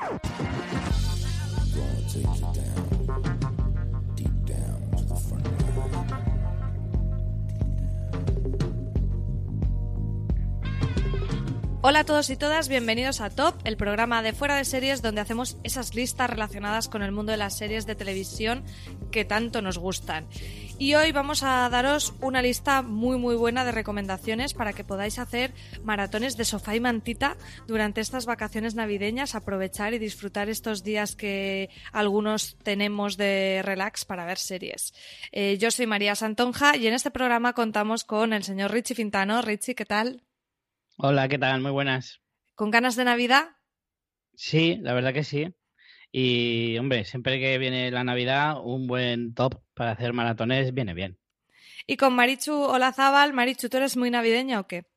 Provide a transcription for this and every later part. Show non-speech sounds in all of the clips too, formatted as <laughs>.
Thank you. Hola a todos y todas, bienvenidos a Top, el programa de fuera de series donde hacemos esas listas relacionadas con el mundo de las series de televisión que tanto nos gustan. Y hoy vamos a daros una lista muy muy buena de recomendaciones para que podáis hacer maratones de sofá y mantita durante estas vacaciones navideñas, aprovechar y disfrutar estos días que algunos tenemos de relax para ver series. Eh, yo soy María Santonja y en este programa contamos con el señor Richie Fintano. Richie, ¿qué tal? Hola, ¿qué tal? Muy buenas. ¿Con ganas de Navidad? Sí, la verdad que sí. Y, hombre, siempre que viene la Navidad, un buen top para hacer maratones viene bien. Y con Marichu Olazábal, Marichu, ¿tú eres muy navideña o qué?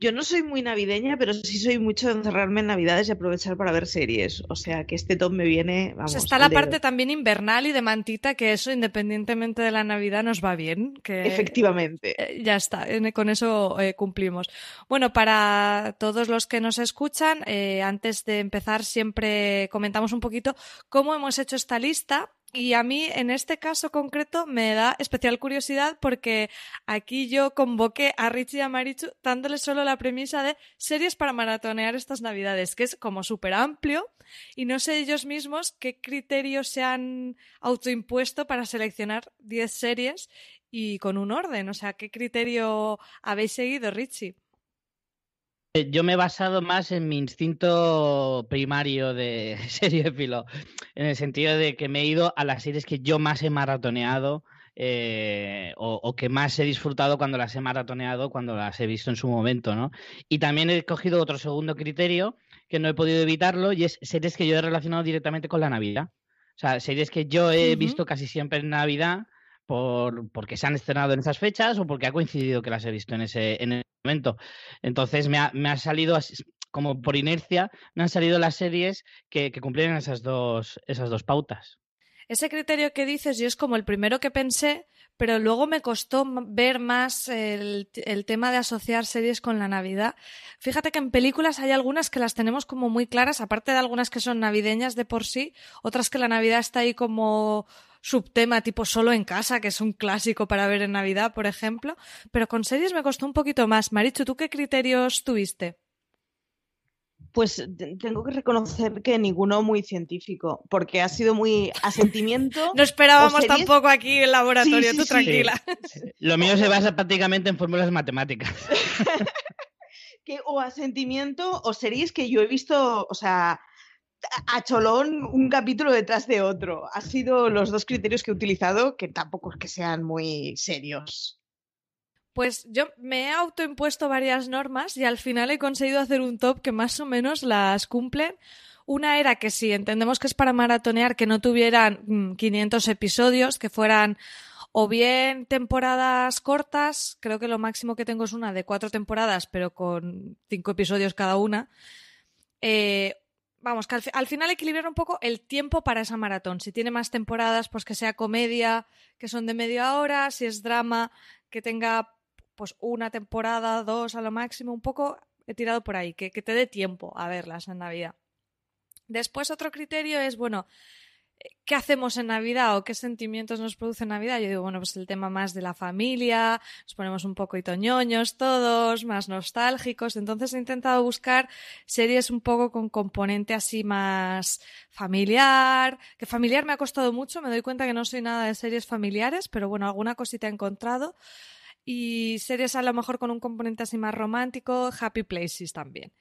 Yo no soy muy navideña, pero sí soy mucho de encerrarme en Navidades y aprovechar para ver series. O sea que este top me viene. Vamos, pues está la parte también invernal y de mantita, que eso, independientemente de la Navidad, nos va bien. Que, Efectivamente. Eh, ya está, con eso eh, cumplimos. Bueno, para todos los que nos escuchan, eh, antes de empezar, siempre comentamos un poquito cómo hemos hecho esta lista y a mí, en este caso concreto, me da especial curiosidad porque aquí yo convoqué a Richie y a Marichu dándole solo la premisa de series para maratonear estas navidades, que es como súper amplio y no sé ellos mismos qué criterios se han autoimpuesto para seleccionar 10 series y con un orden. O sea, ¿qué criterio habéis seguido, Richie? Eh, yo me he basado más en mi instinto primario de <laughs> seriéfilo, en el sentido de que me he ido a las series que yo más he maratoneado eh, o, que más he disfrutado cuando las he maratoneado, cuando las he visto en su momento, ¿no? Y también he cogido otro segundo criterio que no he podido evitarlo y es series que yo he relacionado directamente con la Navidad. O sea, series que yo he visto casi siempre en Navidad por, porque se han estrenado en esas fechas o porque ha coincidido que las he visto en ese, en momento. Entonces me ha, me ha salido como por inercia, me han salido las series que, que cumplían esas dos, esas dos pautas. Ese criterio que dices, yo es como el primero que pensé, pero luego me costó ver más el, el, tema de asociar series con la Navidad. Fíjate que en películas hay algunas que las tenemos como muy claras, aparte de algunas que son navideñas de por sí, otras que la Navidad está ahí como subtema tipo solo en casa, que es un clásico para ver en Navidad, por ejemplo, pero con series me costó un poquito más. Marichu, ¿tú qué criterios tuviste? Pues tengo que reconocer que ninguno muy científico, porque ha sido muy <laughs> asentimiento. no esperábamos tampoco aquí el laboratorio, tú tranquila. Lo mío se basa prácticamente en fórmulas matemáticas. <laughs> que o asentimiento o series que yo he visto, o sea, a cholón un capítulo detrás de otro. Han sido los dos criterios que he utilizado, que tampoco es que sean muy serios. Pues yo me he autoimpuesto varias normas y al final he conseguido hacer un top que más o menos las cumplen. Una era que si entendemos que es para maratonear, que no tuvieran 500 mm, episodios, que fueran o bien temporadas cortas, creo que lo máximo que tengo es una de cuatro temporadas, pero con cinco episodios cada una. Eh, vamos, que al, final equilibrar un poco el tiempo para esa maratón. Si tiene más temporadas, pues que sea comedia, que son de media hora, si es drama, que tenga pues una temporada, dos a lo máximo, un poco he tirado por ahí, que, que te dé tiempo a verlas en Navidad. Después otro criterio es, bueno, ¿qué hacemos en Navidad o qué sentimientos nos produce Navidad? Yo digo, bueno, pues el tema más de la familia, nos ponemos un poco itoñoños todos, más nostálgicos. Entonces he intentado buscar series un poco con componente así más familiar, que familiar me ha costado mucho, me doy cuenta que no soy nada de series familiares, pero bueno, alguna cosita he encontrado y series a lo mejor con un componente así más romántico, Happy Places también.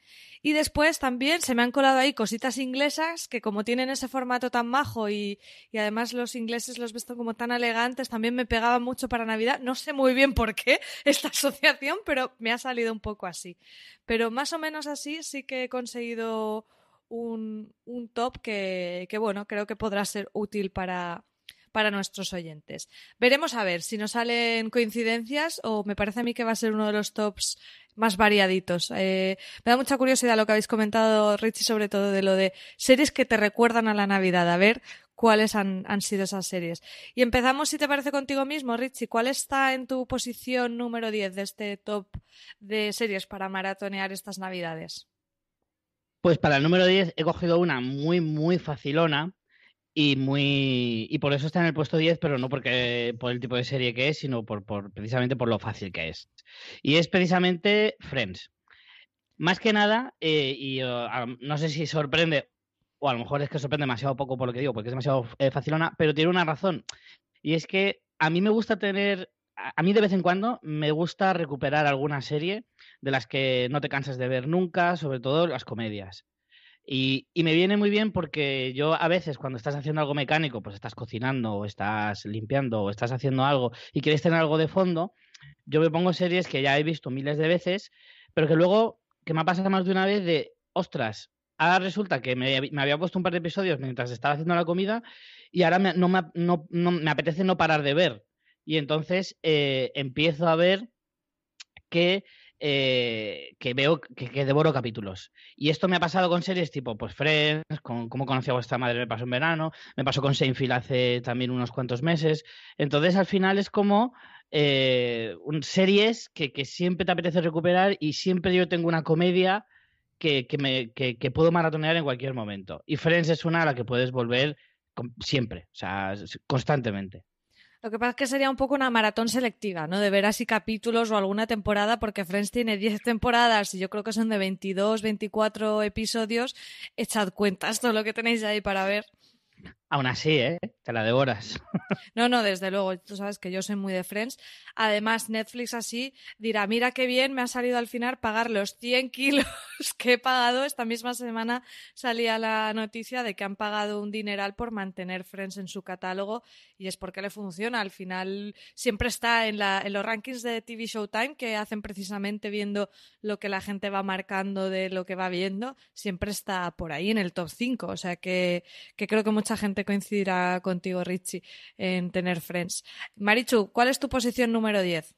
Y después también se me han colado ahí cositas inglesas que como tienen ese formato tan majo y, y además los ingleses los visto como tan elegantes, también me pegaban mucho para Navidad. No sé muy bien por qué <laughs> esta asociación, pero me ha salido un poco así. Pero más o menos así sí que he conseguido un, un top que, que, bueno, creo que podrá ser útil para, para nuestros oyentes. Veremos a ver si nos salen coincidencias o me parece a mí que va a ser uno de los tops más variaditos. Eh, me da mucha curiosidad lo que habéis comentado, Richie, sobre todo de lo de series que te recuerdan a la Navidad. A ver cuáles han, han sido esas series. Y empezamos, si te parece, contigo mismo, Richie. ¿Cuál está en tu posición número 10 de este top de series para maratonear estas Navidades? Pues para el número 10 he cogido una muy, muy facilona y muy y por eso está en el puesto 10, pero no porque por el tipo de serie que es, sino por, precisamente por lo fácil que es. Y es precisamente Friends. Más que nada, eh, y no sé si sorprende, o a lo mejor es que sorprende demasiado poco por lo que digo, porque es demasiado eh, facilona, pero tiene una razón. Y es que a mí me gusta tener, a mí de vez en cuando me gusta recuperar alguna serie de las que no te cansas de ver nunca, sobre todo las comedias. Y, me viene muy bien porque yo a veces cuando estás haciendo algo mecánico, pues estás cocinando o estás limpiando o estás haciendo algo y quieres tener algo de fondo, yo me pongo series que ya he visto miles de veces, pero que luego, que me ha pasado más de una vez de, ostras, ahora resulta que me, había puesto un par de episodios mientras estaba haciendo la comida y ahora no, me, no, me apetece no parar de ver. Y entonces eh, empiezo a ver que eh, que veo que, devoro capítulos. Y esto me ha pasado con series tipo pues Friends, con cómo conocí a vuestra madre me pasó en verano, me pasó con Seinfeld hace también unos cuantos meses. Entonces al final es como eh, series que, siempre te apetece recuperar y siempre yo tengo una comedia que, me, que, puedo maratonear en cualquier momento. Y Friends es una a la que puedes volver siempre, o sea, constantemente. Lo que pasa es que sería un poco una maratón selectiva, ¿no? De ver así capítulos o alguna temporada, porque Friends tiene 10 temporadas y yo creo que son de 22, 24 episodios. Echad cuentas todo lo que tenéis ahí para ver. Aún así, ¿eh? Te la devoras. <laughs> No, no, desde luego. Tú sabes que yo soy muy de Friends. Además, Netflix así dirá, mira qué bien me ha salido al final pagar los 100 <laughs> kilos que he pagado. Esta misma semana salía la noticia de que han pagado un dineral por mantener Friends en su catálogo y es porque le funciona. Al final siempre está en, la, en los rankings de TV Showtime que hacen precisamente viendo lo que la gente va marcando de lo que va viendo. Siempre está por ahí en el top 5. O sea que, que creo que mucha gente coincidirá contigo, Richie, en tener Friends. Marichu, ¿cuál es tu posición número 10?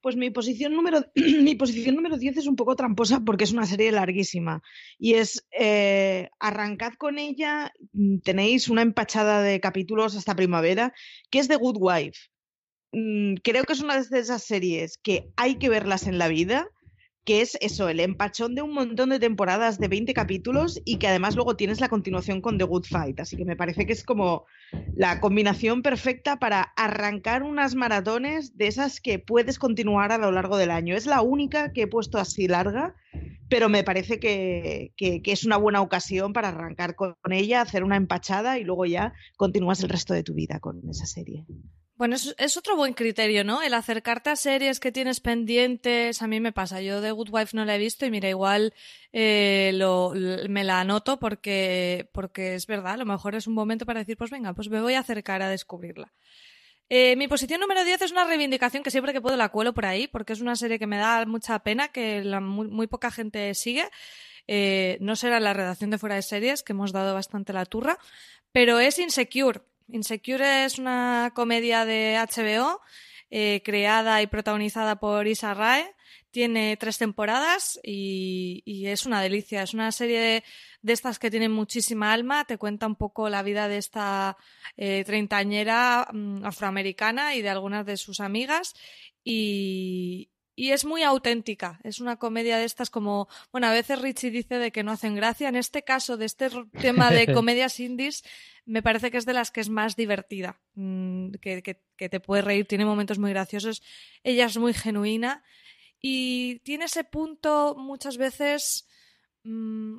Pues mi posición número <clears throat> mi posición número 10 es un poco tramposa porque es una serie larguísima. Y es eh, arrancad con ella, mm, tenéis una empachada de capítulos hasta primavera, que es The Good Wife. Mm, creo que es una de esas series que hay que verlas en la vida que es eso, el empachón de un montón de temporadas de 20 capítulos y que además luego tienes la continuación con The Good Fight. Así que me parece que es como la combinación perfecta para arrancar unas maratones de esas que puedes continuar a lo largo del año. Es la única que he puesto así larga, pero me parece que, que, es una buena ocasión para arrancar con ella, hacer una empachada y luego ya continúas el resto de tu vida con esa serie. Bueno, es, otro buen criterio, ¿no? El acercarte a series que tienes pendientes, a mí me pasa. Yo de Good Wife no la he visto y mira, igual eh, lo, me la anoto porque, porque es verdad, a lo mejor es un momento para decir, pues venga, pues me voy a acercar a descubrirla. Eh, mi posición número 10 es una reivindicación que siempre que puedo la cuelo por ahí, porque es una serie que me da mucha pena, que la, muy, poca gente sigue. eh, no será la redacción de fuera de series, que hemos dado bastante la turra, pero es Insecure. Insecure es una comedia de HBO eh, creada y protagonizada por Isa Rae. Tiene tres temporadas y, es una delicia. Es una serie de, estas que tienen muchísima alma. Te cuenta un poco la vida de esta eh, treintañera mm, afroamericana y de algunas de sus amigas. Y, y es muy auténtica. Es una comedia de estas como, bueno, a veces Richie dice de que no hacen gracia. En este caso, de este <laughs> tema de comedias indies, me parece que es de las que es más divertida, mm, que, que, te puede reír, tiene momentos muy graciosos. Ella es muy genuina y tiene ese punto muchas veces mmm,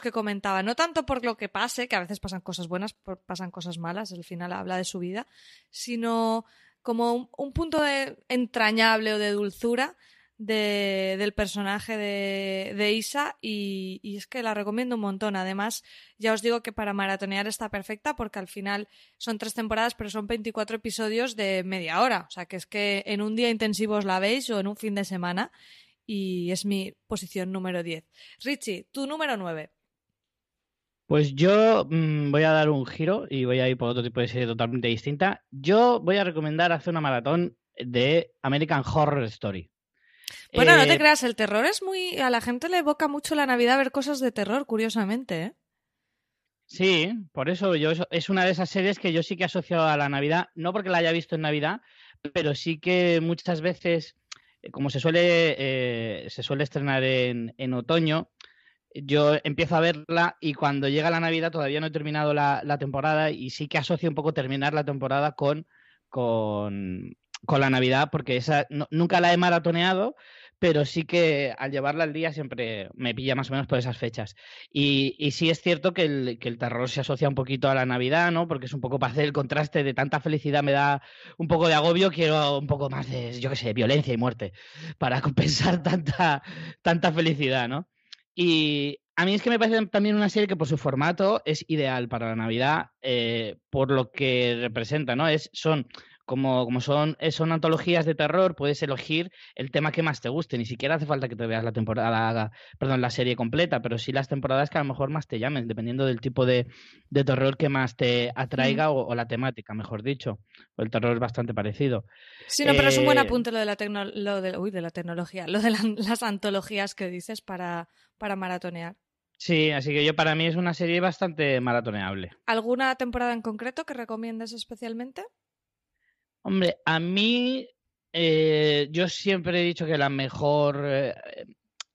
que comentaba, no tanto por lo que pase, que a veces pasan cosas buenas, pasan cosas malas, al final habla de su vida, sino como un, punto de entrañable o de dulzura del personaje de, Isa y, y, es que la recomiendo un montón. Además, ya os digo que para maratonear está perfecta porque al final son tres temporadas, pero son 24 episodios de media hora. O sea, que es que en un día intensivo os la veis o en un fin de semana y es mi posición número 10. Richie, tu número 9. Pues yo mm, voy a dar un giro y voy a ir por otro tipo de serie totalmente distinta. Yo voy a recomendar hacer una maratón de American Horror Story. Bueno, no te eh, creas, el terror es muy. A la gente le evoca mucho la Navidad ver cosas de terror, curiosamente, ¿eh? Sí, por eso yo es una de esas series que yo sí que asocio a la Navidad, no porque la haya visto en Navidad, pero sí que muchas veces, eh, como se suele, eh, se suele estrenar en, en otoño, yo empiezo a verla y cuando llega la Navidad todavía no he terminado la, temporada y sí que asocio un poco terminar la temporada con, con, la Navidad porque esa nunca la he maratoneado, pero sí que al llevarla al día siempre me pilla más o menos por esas fechas. Y, y sí es cierto que el, que el, terror se asocia un poquito a la Navidad, ¿no? Porque es un poco para hacer el contraste de tanta felicidad me da un poco de agobio, quiero un poco más de, yo qué sé, violencia y muerte para <laughs> compensar tanta, tanta felicidad, ¿no? Y a mí es que me parece también una serie que por su formato es ideal para la Navidad, eh, por lo que representa, ¿no? Es, son como, como son, eh, son antologías de terror, puedes elegir el tema que más te guste. Ni siquiera hace falta que te veas la temporada, perdón, la serie completa, pero sí las temporadas que a lo mejor más te llamen, dependiendo del tipo de, terror que más te atraiga o, la temática, mejor dicho. El terror es bastante parecido. Sí, no, pero es un buen eh, apunte lo de la, lo de, uy, de la tecnología, lo de <laughs> las antologías que dices para, para maratonear. Sí, así que yo para mí es una serie bastante maratoneable. ¿Alguna temporada en concreto que recomiendes especialmente? Hombre, a mí eh, yo siempre he dicho que la mejor eh,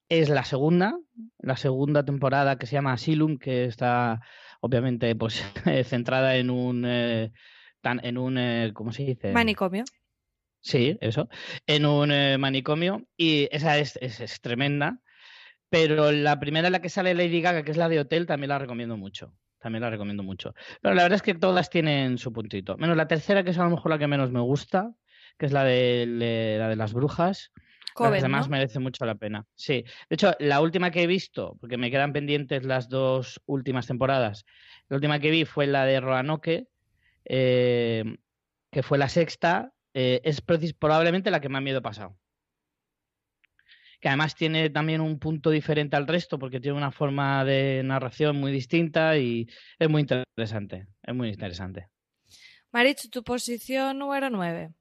es la segunda, la segunda temporada que se llama Asylum, que está obviamente pues <laughs> centrada en un tan, en un ¿cómo se dice? Manicomio. Sí, eso, en un manicomio y esa es, es tremenda pero la primera en la que sale Lady Gaga, que es la de Hotel, también la recomiendo mucho. También la recomiendo mucho. Pero la verdad es que todas tienen su puntito. Menos la tercera, que es a lo mejor la que menos me gusta, que es la de, la de las brujas. Además merece mucho la pena. Sí. De hecho, la última que he visto, porque me quedan pendientes las dos últimas temporadas, la última que vi fue la de Roanoke, eh, que fue la sexta. Eh, es probablemente la que más miedo ha pasado que además tiene también un punto diferente al resto porque tiene una forma de narración muy distinta y es muy interesante, es muy interesante. Marich, tu posición número 9.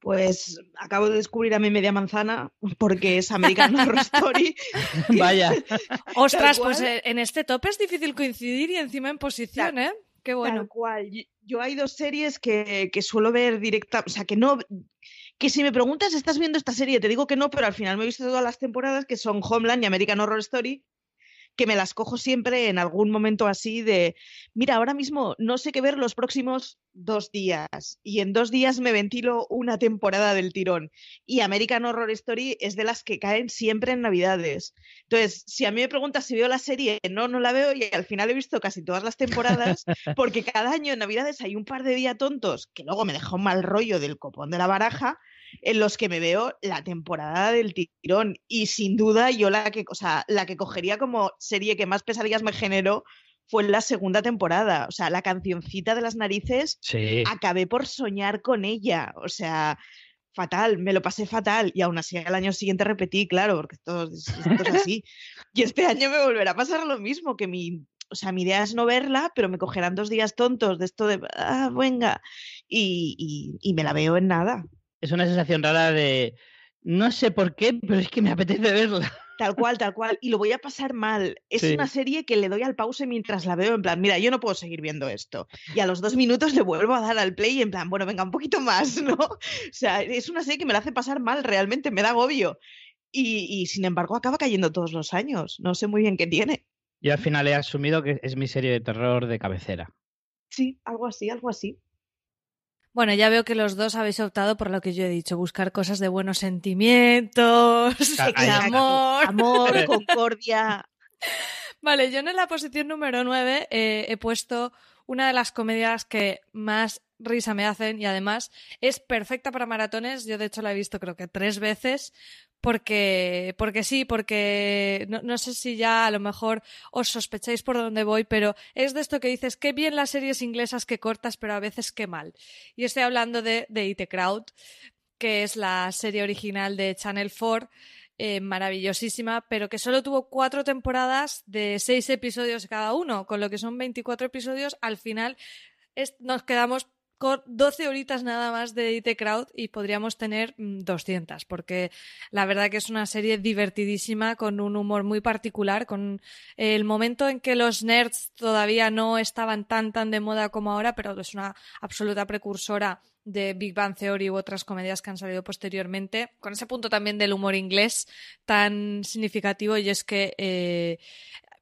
Pues acabo de descubrir a mi media manzana porque es American <laughs> Horror Story. <laughs> Vaya. Ostras, pues eh, en este top es difícil coincidir y encima en posición, ¿eh? Qué bueno. Tal cual. Yo- Yo hay dos series que, que suelo ver directa, o sea, que no, que si me preguntas, ¿estás viendo esta serie? Te digo que no, pero al final me he visto todas las temporadas, que son Homeland y American Horror Story, que me las cojo siempre en algún momento así de, mira, ahora mismo no sé qué ver los próximos dos días y en dos días me ventilo una temporada del tirón. Y American Horror Story es de las que caen siempre en Navidades. Entonces, si a mí me preguntas si veo la serie, no, no la veo y al final he visto casi todas las temporadas <laughs> porque cada año en Navidades hay un par de días tontos que luego me deja un mal rollo del copón de la baraja en los que me veo la temporada del tirón y sin duda yo la que, o sea, la que cogería como serie que más pesadillas me generó fue la segunda temporada, o sea, la cancioncita de las narices Sí. acabé por soñar con ella, o sea, fatal, me lo pasé fatal y aún así al año siguiente repetí, claro, porque esto, es- esto es así. <laughs> y este año me volverá a pasar lo mismo, que mi, o sea, mi idea es no verla, pero me cogerán dos días tontos de esto de, ah, venga, y, y- y me la veo en nada. Es una sensación rara de. No sé por qué, pero es que me apetece verla. Tal cual, tal cual. Y lo voy a pasar mal. <laughs> Es Sí. una serie que le doy al pause mientras la veo, en plan, mira, yo no puedo seguir viendo esto. Y a los dos minutos le vuelvo a dar al play, en plan, bueno, venga, un poquito más, <laughs> ¿no? O sea, es una serie que me la hace pasar mal, realmente me da agobio. Y, y, sin embargo acaba cayendo todos los años. No sé muy bien qué tiene. Yo al final he asumido que es mi serie de terror de cabecera. Sí, algo así, algo así. Bueno, ya veo que los dos habéis optado por lo que yo he dicho, buscar cosas de buenos sentimientos, <laughs> amor. Amor, <laughs> concordia. Vale, yo en la posición número 9 he puesto una de las comedias que más risa me hacen y además es perfecta para maratones. Yo de hecho la he visto creo que tres veces porque, porque sí, porque no, no sé si ya a lo mejor os sospecháis por dónde voy, pero es de esto que dices, qué bien las series inglesas que cortas, pero a veces qué mal. Y estoy hablando de, de a Crowd, que es la serie original de Channel 4 eh, maravillosísima, pero que solo tuvo cuatro temporadas de seis episodios cada uno, con lo que son 24 episodios. Al final nos quedamos con 12 horitas nada más de IT Crowd y podríamos tener mm, 200, porque la verdad que es una serie divertidísima, con un humor muy particular, con el momento en que los nerds todavía no estaban tan tan de moda como ahora, pero es una absoluta precursora de Big Bang Theory u otras comedias que han salido posteriormente, con ese punto también del humor inglés tan significativo. Y es que eh,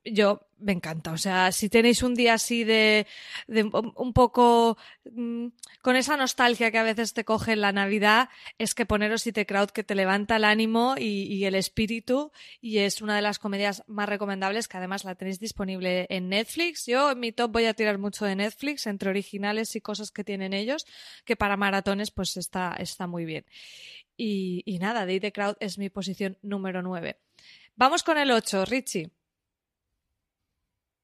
yo me encanta. O sea, si tenéis un día así de, de un poco mmm, con esa nostalgia que a veces te coge en la Navidad, es que poneros It Crowd que te levanta el ánimo y, y, el espíritu y es una de las comedias más recomendables que además la tenéis disponible en Netflix. Yo en mi top voy a tirar mucho de Netflix entre originales y cosas que tienen ellos, que para maratones pues está, está muy bien. Y, y nada, The It Crowd es mi posición número 9. Vamos con el 8, Richie.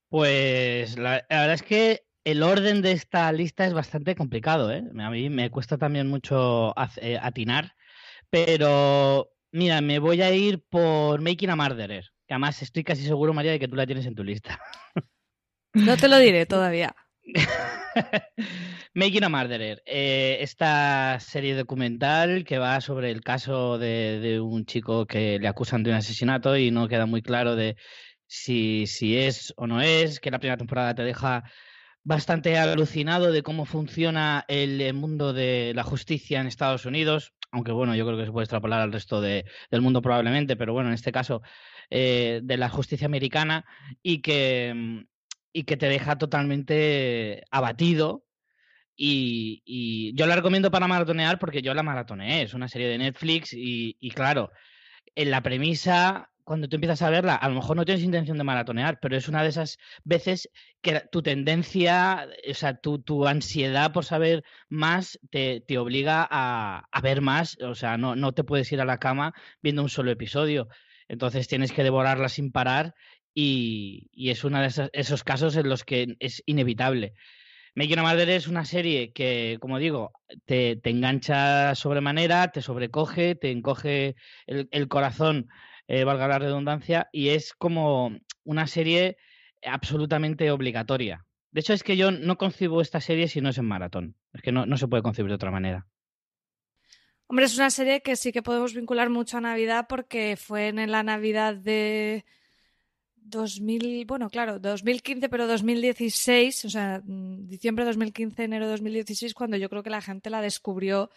Pues la, la, verdad es que el orden de esta lista es bastante complicado, ¿eh? A mí me cuesta también mucho atinar, pero mira, me voy a ir por Making a Murderer, que además estoy casi seguro, María, de que tú la tienes en tu lista. No te lo diré <laughs> todavía. <laughs> Making a Murderer, eh, esta serie documental que va sobre el caso de, de un chico que le acusan de un asesinato y no queda muy claro de si, si es o no es, que la primera temporada te deja bastante alucinado de cómo funciona el mundo de la justicia en Estados Unidos, aunque bueno, yo creo que se puede extrapolar al resto de, del mundo probablemente, pero bueno, en este caso eh, de la justicia americana y que, y que te deja totalmente abatido. Y, yo la recomiendo para maratonear porque yo la maratoneé, es una serie de Netflix y claro, en la premisa cuando tú empiezas a verla, a lo mejor no tienes intención de maratonear, pero es una de esas veces que tu tendencia, o sea, tu, tu ansiedad por saber más te, te obliga a, a, ver más, o sea, no, no te puedes ir a la cama viendo un solo episodio, entonces tienes que devorarla sin parar y, y es uno de esos, esos, casos en los que es inevitable. Making a Murder es una serie que, como digo, te, te engancha sobremanera, te sobrecoge, te encoge el, el corazón eh, valga la redundancia, y es como una serie absolutamente obligatoria. De hecho, es que yo no concibo esta serie si no es en maratón. Es que no, no se puede concebir de otra manera. Hombre, es una serie que sí que podemos vincular mucho a Navidad porque fue en la Navidad de 2000, bueno, claro, 2015, pero 2016, o sea, mm, diciembre de 2015, enero de 2016, cuando yo creo que la gente la descubrió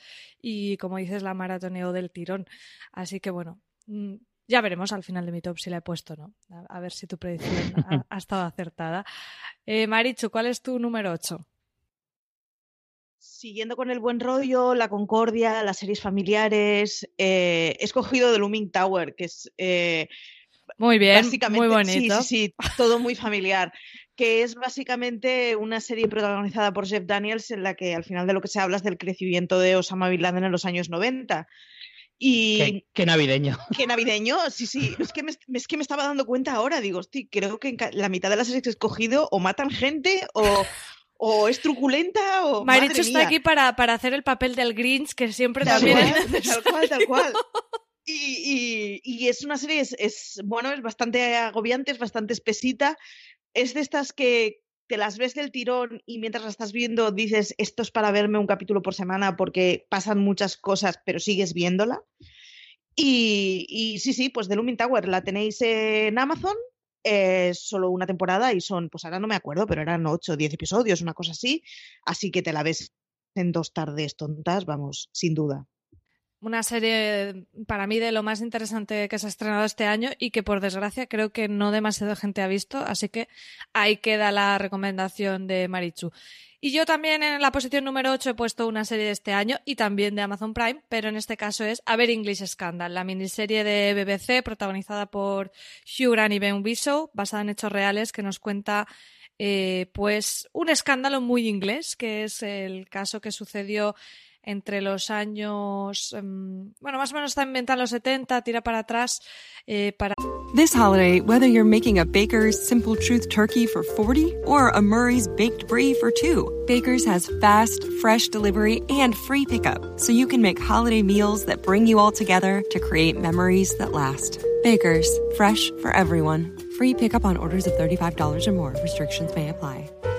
y, como dices, la maratoneo del tirón. Así que, bueno, mm, ya veremos al final de mi top si la he puesto, ¿no? A, ver si tu predicción <laughs> ha, estado acertada. Eh, Marichu, ¿cuál es tu número 8? Siguiendo con el buen rollo, la concordia, las series familiares, eh, he escogido The Looming Tower, que es eh, muy bien, muy bonito. Sí, sí, sí, todo muy familiar. que es básicamente una serie protagonizada por Jeff Daniels en la que al final de lo que se habla es del crecimiento de Osama Bin Laden en los años 90. Y qué, navideño. <laughs> Qué navideño, sí, sí. Es que, me, es que me estaba dando cuenta ahora. Digo, hostia, creo que la mitad de las series que he escogido o matan gente o, o es truculenta o. Marichu está aquí para, para, hacer el papel del Grinch, que siempre también es Tal cual, tal cual. Y, es una serie, es, bueno, es bastante agobiante, es bastante espesita. Es de estas que te las ves del tirón y mientras la estás viendo dices, esto es para verme un capítulo por semana porque pasan muchas cosas, pero sigues viéndola. Y, sí, sí, pues The Looming Tower la tenéis en Amazon, solo una temporada y son, pues ahora no me acuerdo, pero eran 8 o 10 episodios, una cosa así. Así que te la ves en dos tardes tontas, vamos, sin duda una serie para mí de lo más interesante que se ha estrenado este año y que por desgracia creo que no demasiada gente ha visto, así que ahí queda la recomendación de Marichu. Y yo también en la posición número 8 he puesto una serie de este año y también de Amazon Prime, pero en este caso es A Ver English Scandal, la miniserie de BBC protagonizada por Hugh Grant y Ben Whishaw, basada en hechos reales que nos cuenta eh, pues un escándalo muy inglés, que es el caso que sucedió entre los años, bueno, más o menos está inventando los 70, tira para atrás eh, para... This holiday, whether you're making a Baker's Simple Truth turkey for 40 or a Murray's Baked Brie for 2, Baker's has fast, fresh delivery and free pickup, so you can make holiday meals that bring you all together to create memories that last. Baker's, fresh for everyone. Free pickup on orders of $35 or more. Restrictions may apply.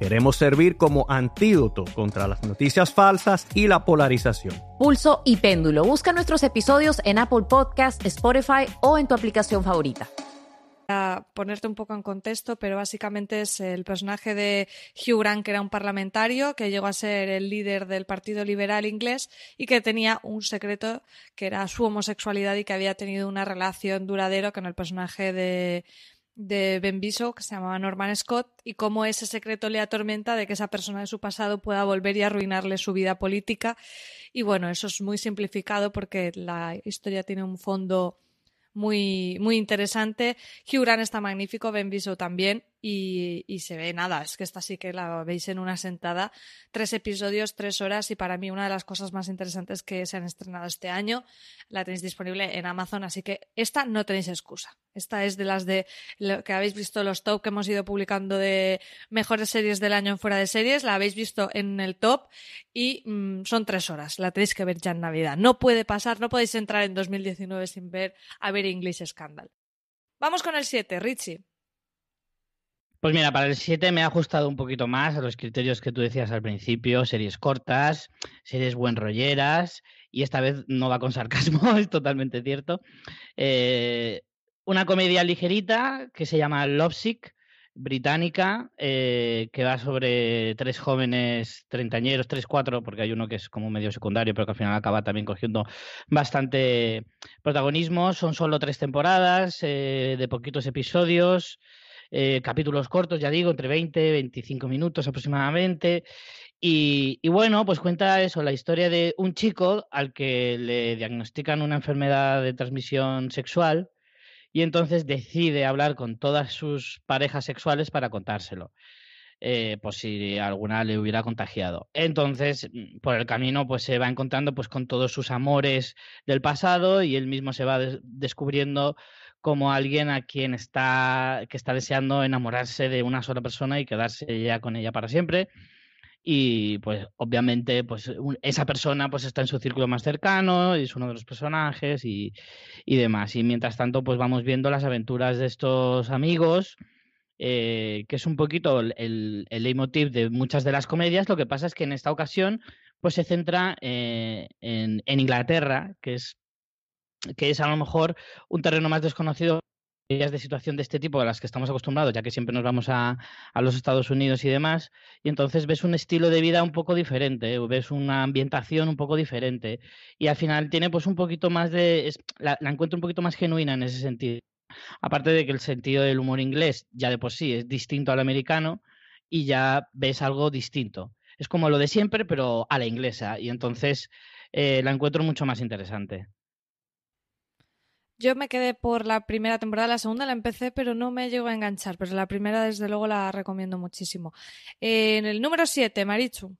Queremos servir como antídoto contra las noticias falsas y la polarización. Pulso y péndulo. Busca nuestros episodios en Apple Podcast, Spotify o en tu aplicación favorita a ponerte un poco en contexto, pero básicamente es el personaje de Hugh Grant, que era un parlamentario, que llegó a ser el líder del Partido Liberal inglés y que tenía un secreto que era su homosexualidad y que había tenido una relación duradera con el personaje de de Ben Biso, que se llamaba Norman Scott, y cómo ese secreto le atormenta de que esa persona de su pasado pueda volver y arruinarle su vida política. Y bueno, eso es muy simplificado porque la historia tiene un fondo muy, muy interesante. Hugh Grant está magnífico, Ben Biso también, y, se ve nada, es que esta sí que la veis en una sentada. Tres episodios, tres horas, y para mí una de las cosas más interesantes que se han estrenado este año. La tenéis disponible en Amazon, así que esta no tenéis excusa. Esta es de las de lo que habéis visto los top que hemos ido publicando de mejores series del año en fuera de series. La habéis visto en el top y mm, son tres horas. La tenéis que ver ya en Navidad. No puede pasar, no podéis entrar en 2019 sin ver a ver English Scandal. Vamos con el 7, Richie. Pues mira, para el 7 me ha ajustado un poquito más a los criterios que tú decías al principio, series cortas, series buen rolleras, y esta vez no va con <laughs> sarcasmo, es totalmente cierto. Eh, una comedia ligerita que se llama Lovesick, británica, eh, que va sobre tres jóvenes treintañeros, tres, cuatro, porque hay uno que es como medio secundario, pero que al final acaba también cogiendo bastante protagonismo. Son solo tres temporadas, eh, de poquitos episodios. Eh, capítulos cortos, ya digo, entre 20 y 25 minutos aproximadamente. Y, bueno, pues cuenta eso, la historia de un chico al que le diagnostican una enfermedad de transmisión sexual y entonces decide hablar con todas sus parejas sexuales para contárselo. eh, por si alguna le hubiera contagiado. Entonces, por el camino, pues se va encontrando pues con todos sus amores del pasado y él mismo se va descubriendo como alguien a quien está que está deseando enamorarse de una sola persona y quedarse ya con ella para siempre y pues obviamente pues esa persona pues está en su círculo más cercano es uno de los personajes y, y demás y mientras tanto pues vamos viendo las aventuras de estos amigos eh, que es un poquito el, el, leitmotiv de muchas de las comedias. Lo que pasa es que en esta ocasión pues se centra eh, en, Inglaterra, que es, que es a lo mejor un terreno más desconocido de situación de este tipo a las que estamos acostumbrados, ya que siempre nos vamos a, a, los Estados Unidos y demás, y entonces ves un estilo de vida un poco diferente, ves una ambientación un poco diferente, y al final tiene pues un poquito más de, la, encuentro un poquito más genuina en ese sentido. Aparte de que el sentido del humor inglés ya de por sí es distinto al americano y ya ves algo distinto. Es como lo de siempre, pero a la inglesa. Y entonces eh, la encuentro mucho más interesante. Yo me quedé por la primera temporada, la segunda la empecé, pero no me llegó a enganchar. Pero la primera, desde luego, la recomiendo muchísimo. en el número 7, Marichu.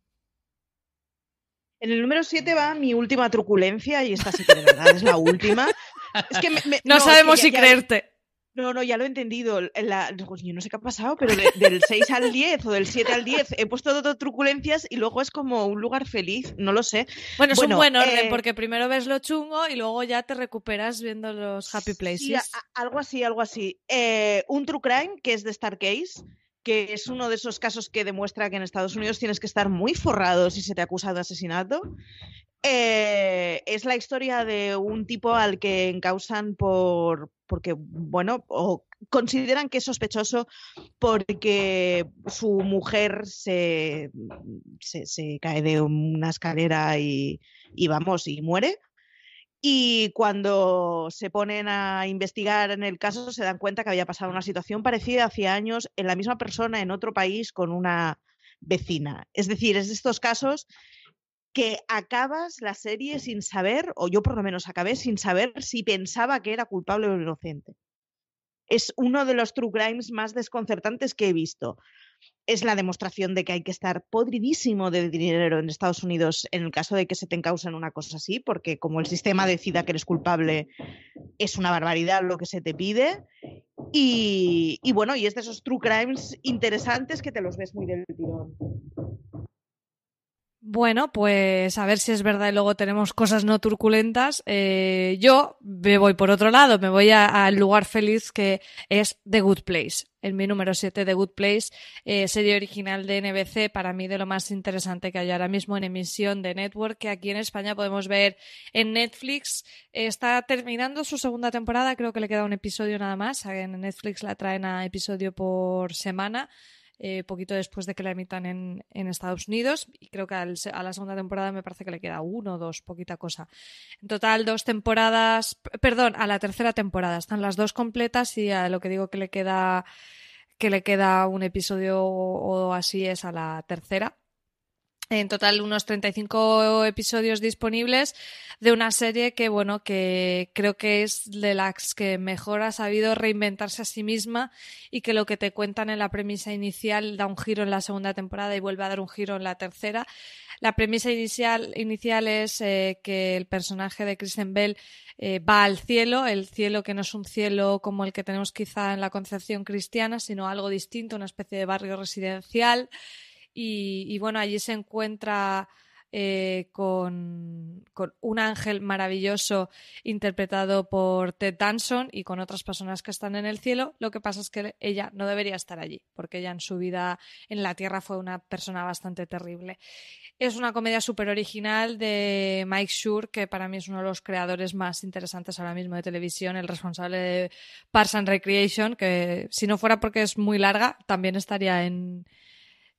En el número 7 va mi última truculencia, y esta sí que de verdad es la última. Es que <laughs> no, sabemos si creerte. No, no, ya lo he entendido. La, yo no sé qué ha pasado, pero del <laughs> 6 al 10 o del 7 al 10 he puesto todo truculencias y luego es como un lugar feliz, no lo sé. Bueno, es un buen orden eh, porque primero ves lo chungo y luego ya te recuperas viendo los happy places. Sí, algo así, algo así. Eh, un true crime que es de Starcase que es uno de esos casos que demuestra que en Estados Unidos tienes que estar muy forrado si se te acusa de asesinato. Eh, es la historia de un tipo al que encausan por porque, bueno, o consideran que es sospechoso porque su mujer se, se, cae de una escalera y, y vamos, y muere. Y cuando se ponen a investigar en el caso, se dan cuenta que había pasado una situación parecida hacía años en la misma persona en otro país con una vecina. Es decir, es de estos casos que acabas la serie sin saber, o yo por lo menos acabé sin saber si pensaba que era culpable o inocente. Es uno de los true crimes más desconcertantes que he visto es la demostración de que hay que estar podridísimo de dinero en Estados Unidos en el caso de que se te encausen una cosa así, porque como el sistema decida que eres culpable, es una barbaridad lo que se te pide. Y, y bueno, y es de esos true crimes interesantes que te los ves muy del tirón. Bueno, pues a ver si es verdad y luego tenemos cosas no turculentas. Eh, yo me voy por otro lado, me voy al lugar feliz que es The Good Place. En mi número 7, The Good Place, eh, serie original de NBC, para mí de lo más interesante que hay ahora mismo en emisión de Network, que aquí en España podemos ver en Netflix. está terminando su segunda temporada, creo que le queda un episodio nada más. En Netflix la traen a episodio por semana. Eh, poquito después de que la emitan en, Estados Unidos. Y creo que a la segunda temporada me parece que le queda uno o dos, poquita cosa. En total, dos temporadas, perdón, a la tercera temporada. Están las dos completas y a lo que digo que le queda que le queda un episodio o así es a la tercera. En total, unos 35 episodios disponibles de una serie que, bueno, que creo que es de las que mejor ha sabido reinventarse a sí misma y que lo que te cuentan en la premisa inicial da un giro en la segunda temporada y vuelve a dar un giro en la tercera. La premisa inicial, inicial es eh, que el personaje de Kristen Bell eh, va al cielo, el cielo que no es un cielo como el que tenemos quizá en la concepción cristiana, sino algo distinto, una especie de barrio residencial y, bueno, allí se encuentra eh, con, un ángel maravilloso interpretado por Ted Danson y con otras personas que están en el cielo. Lo que pasa es que ella no debería estar allí, porque ella en su vida en la tierra fue una persona bastante terrible. Es una comedia súper original de Mike Schur, que para mí es uno de los creadores más interesantes ahora mismo de televisión, el responsable de Parks and Recreation, que si no fuera porque es muy larga, también estaría en,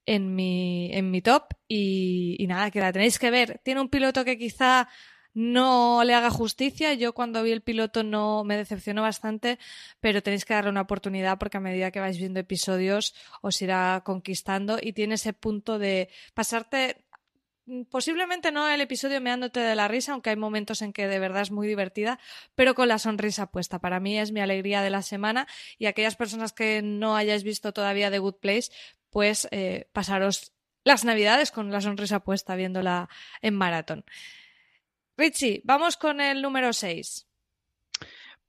en mi, en mi top y, nada, que la tenéis que ver. Tiene un piloto que quizá no le haga justicia. Yo cuando vi el piloto no me decepcionó bastante, pero tenéis que darle una oportunidad porque a medida que vais viendo episodios os irá conquistando y tiene ese punto de pasarte posiblemente no el episodio meándote de la risa, aunque hay momentos en que de verdad es muy divertida, pero con la sonrisa puesta. Para mí es mi alegría de la semana y aquellas personas que no hayáis visto todavía The Good Place, pues eh, pasaros las navidades con la sonrisa puesta viéndola en maratón. Richie, vamos con el número 6.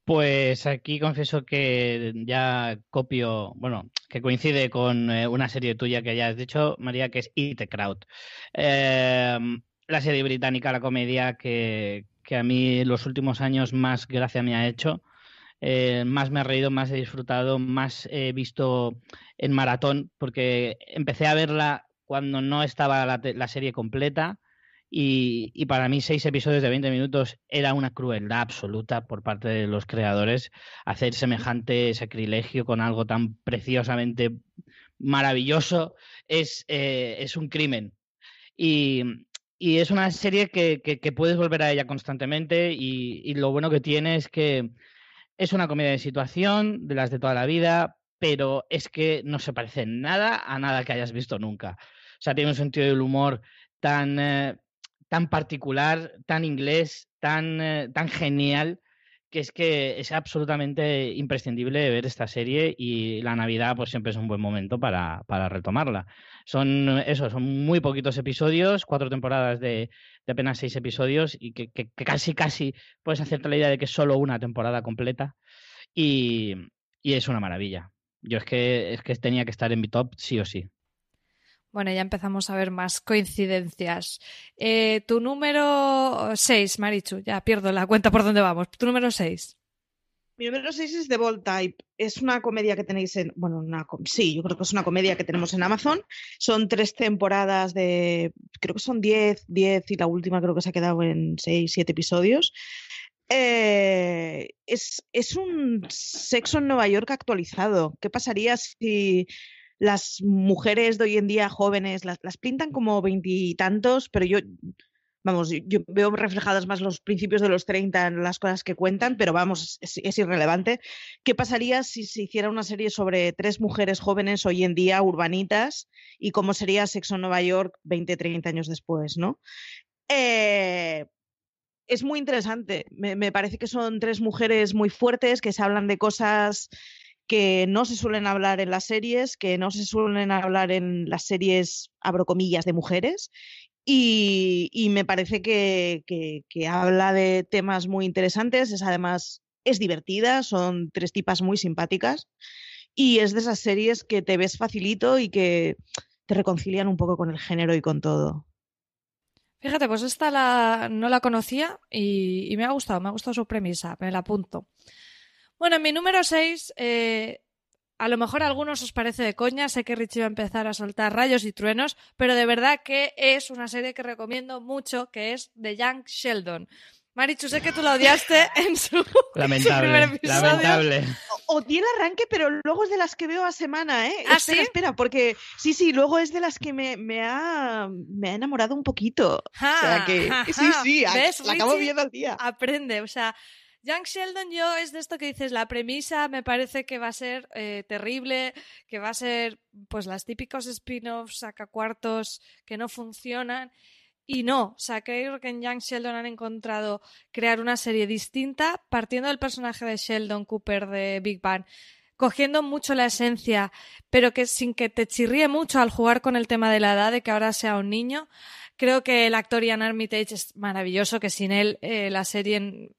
Pues aquí confieso que ya copio, bueno, que coincide con eh, una serie tuya que ya has dicho, María, que es Eat the Crowd. Em, la serie británica, la comedia que, que, a mí los últimos años más gracia me ha hecho. Eh, más me ha reído, más he disfrutado, más he visto en maratón, porque empecé a verla cuando no estaba la, la serie completa y, para mí seis episodios de 20 minutos era una crueldad absoluta por parte de los creadores hacer semejante sacrilegio con algo tan preciosamente maravilloso es, eh, es un crimen. Y, y, es una serie que, que, puedes volver a ella constantemente y, y lo bueno que tiene es que es una comedia de situación, de las de toda la vida, pero es que no se parece nada a nada que hayas visto nunca. O sea, tiene un sentido del humor tan, eh, tan particular, tan inglés, tan, eh, tan genial, que es que es absolutamente imprescindible ver esta serie y la Navidad pues siempre es un buen momento para, para retomarla. Son eso, son muy poquitos episodios, cuatro temporadas de, de apenas seis episodios y que, que, casi casi puedes hacerte la idea de que es solo una temporada completa y, y es una maravilla. Yo es que, es que tenía que estar en mi top sí o sí. Bueno, ya empezamos a ver más coincidencias. Eh, tu número 6, Marichu, ya pierdo la cuenta por dónde vamos. Tu número 6. Mi número 6 es The Bold Type. Es una comedia que tenéis en. Bueno, una, sí, yo creo que es una comedia que tenemos en Amazon. Son tres temporadas de. Creo que son 10, 10 y la última creo que se ha quedado en 6, 7 episodios. Eh, es, es un sexo en Nueva York actualizado. ¿Qué pasaría si las mujeres de hoy en día jóvenes las, las pintan como veintitantos, pero yo, vamos, yo veo reflejadas más los principios de los 30 en las cosas que cuentan, pero vamos, es, irrelevante. ¿Qué pasaría si se hiciera una serie sobre tres mujeres jóvenes hoy en día, urbanitas, y cómo sería Sexo Nueva York 20, 30 años después, ¿no? Eh, es muy interesante. Me, me, parece que son tres mujeres muy fuertes que se hablan de cosas que no se suelen hablar en las series, que no se suelen hablar en las series, abro comillas, de mujeres. Y, me parece que, que, habla de temas muy interesantes, es además, es divertida, son tres tipas muy simpáticas y es de esas series que te ves facilito y que te reconcilian un poco con el género y con todo. Fíjate, pues esta la, no la conocía y me ha gustado, me ha gustado su premisa, me la apunto. Bueno, en mi número 6, eh, a lo mejor a algunos os parece de coña, sé que Richie va a empezar a soltar rayos y truenos, pero de verdad que es una serie que recomiendo mucho, que es The Young Sheldon. Marichu, sé que tú la odiaste <laughs> en su, lamentable, primer episodio. Lamentable. Odié el arranque, pero luego es de las que veo a semana, ¿eh? ¿Ah, espera, sí? espera, porque sí, sí, luego es de las que me, me, ha, me ha enamorado un poquito. Ja, o sea que, ja, sí, sí, ja. ¿Ves, la acabo viendo al día. Aprende, o sea, Young Sheldon yo es de esto que dices, la premisa me parece que va a ser eh, terrible, que va a ser pues las típicos spin-offs, sacacuartos que no funcionan. Y no, o sea, creo que en Young Sheldon han encontrado crear una serie distinta partiendo del personaje de Sheldon Cooper de Big Bang, cogiendo mucho la esencia, pero que sin que te chirríe mucho al jugar con el tema de la edad, de que ahora sea un niño. Creo que el actor Ian Armitage es maravilloso, que sin él eh, la serie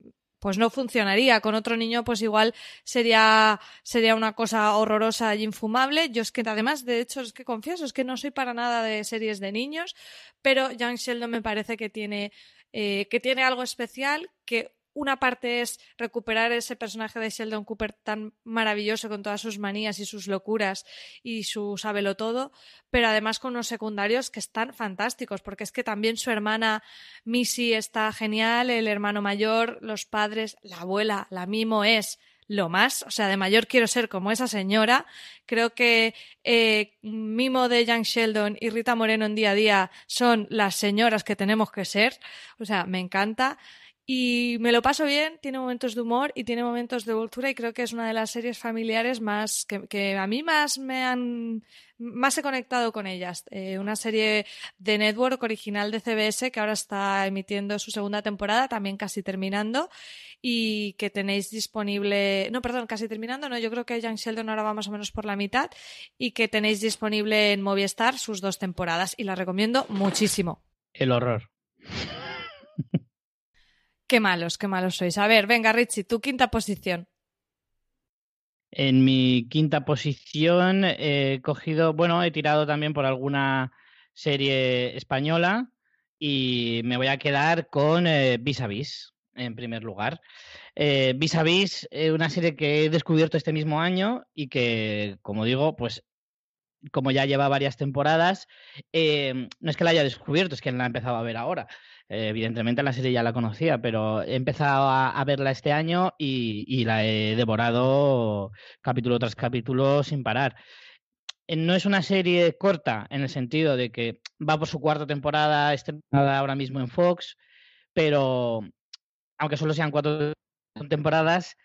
pues no funcionaría. Con otro niño, pues igual sería, sería una cosa horrorosa y infumable. Yo es que además, de hecho, es que confieso, es que no soy para nada de series de niños, pero Young Sheldon me parece que tiene, eh, que tiene algo especial, que una parte es recuperar ese personaje de Sheldon Cooper tan maravilloso con todas sus manías y sus locuras y su sábelo todo, pero además con unos secundarios que están fantásticos, porque es que también su hermana Missy está genial, el hermano mayor, los padres, la abuela, la mimo es lo más, o sea, de mayor quiero ser como esa señora. Creo que eh, Mimo de Young Sheldon y Rita Moreno en día a día son las señoras que tenemos que ser, o sea, me encanta. Y me lo paso bien, tiene momentos de humor y tiene momentos de dulzura y creo que es una de las series familiares más que, que a mí más me han más he conectado con ellas. Eh, una serie de network original de CBS que ahora está emitiendo su segunda temporada, también casi terminando, y que tenéis disponible, no, perdón, casi terminando, no, yo creo que Young Sheldon ahora va más o menos por la mitad, y que tenéis disponible en Movistar sus dos temporadas, y la recomiendo muchísimo. El horror. <laughs> Qué malos, qué malos sois. A ver, venga, Richie, tu quinta posición. En mi quinta posición he cogido, bueno, he tirado también por alguna serie española y me voy a quedar con eh, Vis a Vis, en primer lugar. Eh, Vis a Vis, eh, una serie que he descubierto este mismo año y que, como digo, pues como ya lleva varias temporadas, eh, no es que la haya descubierto, es que la he empezado a ver ahora. Eh, evidentemente la serie ya la conocía, pero he empezado a, verla este año y, la he devorado capítulo tras capítulo sin parar. Eh, no es una serie corta en el sentido de que va por su cuarta temporada, estrenada ahora mismo en Fox, pero aunque solo sean cuatro temporadas,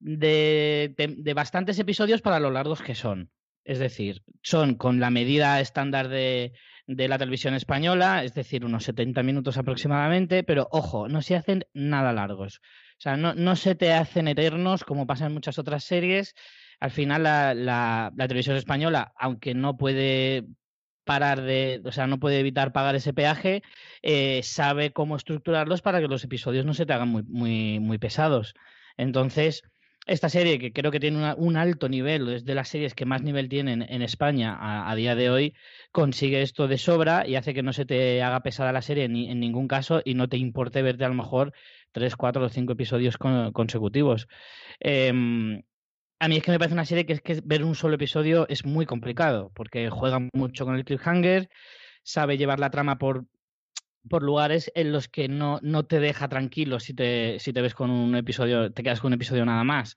de, de, de bastantes episodios para lo largos que son. Es decir, son con la medida estándar de, de, la televisión española, es decir, unos 70 minutos aproximadamente, pero ojo, no se hacen nada largos. O sea, no, no se te hacen eternos como pasa en muchas otras series. Al final, la, la, televisión española, aunque no puede parar de, o sea, no puede evitar pagar ese peaje, eh, sabe cómo estructurarlos para que los episodios no se te hagan muy, muy, muy pesados. Entonces, esta serie, que creo que tiene un alto nivel, es de las series que más nivel tienen en España a, día de hoy, consigue esto de sobra y hace que no se te haga pesada la serie ni, en ningún caso y no te importe verte a lo mejor tres, cuatro o cinco episodios con, consecutivos. Eh, a mí es que me parece una serie que es que ver un solo episodio es muy complicado, porque juega mucho con el cliffhanger, sabe llevar la trama por, por lugares en los que no, no te deja tranquilo si te, si te ves con un episodio, te quedas con un episodio nada más.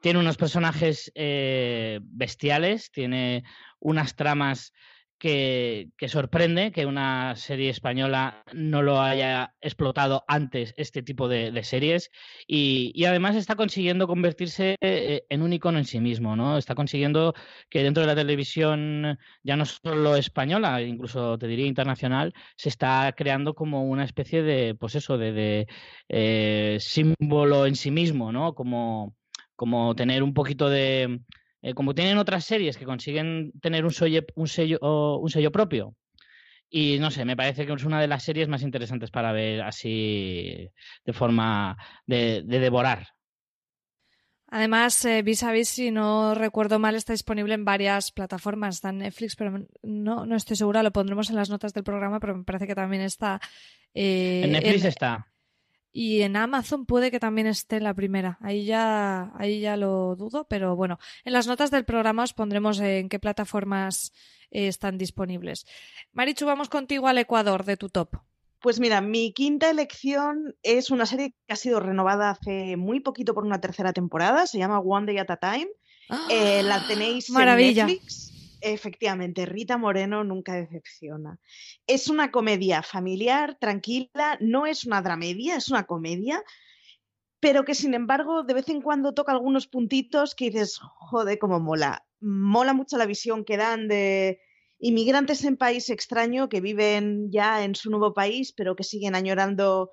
Tiene unos personajes eh, bestiales, tiene unas tramas que, sorprende que una serie española no lo haya explotado antes este tipo de, series y, y, además está consiguiendo convertirse eh, en un icono en sí mismo, ¿no? Está consiguiendo que dentro de la televisión ya no solo española, incluso te diría internacional, se está creando como una especie de, pues eso, de, de eh, símbolo en sí mismo, ¿no? Como, como tener un poquito de eh, como tienen otras series que consiguen tener un sello, un, sello, un sello propio. Y no sé, me parece que es una de las series más interesantes para ver así de forma de, de devorar. Además, eh, Vis a Vis, si no recuerdo mal, está disponible en varias plataformas. Está en Netflix, pero no, no estoy segura. Lo pondremos en las notas del programa, pero me parece que también está. Eh, en Netflix en, está. Y en Amazon puede que también esté la primera. Ahí ya, ahí ya lo dudo, pero bueno, en las notas del programa os pondremos en qué plataformas eh, están disponibles. Marichu, vamos contigo al Ecuador de tu top. Pues mira, mi quinta elección es una serie que ha sido renovada hace muy poquito por una tercera temporada. Se llama One Day at a Time. Eh, la tenéis Maravilla. en Netflix. Efectivamente, Rita Moreno nunca decepciona. Es una comedia familiar, tranquila, no es una dramedia, es una comedia, pero que sin embargo de vez en cuando toca algunos puntitos que dices, joder, cómo mola. Mola mucho la visión que dan de inmigrantes en país extraño que viven ya en su nuevo país, pero que siguen añorando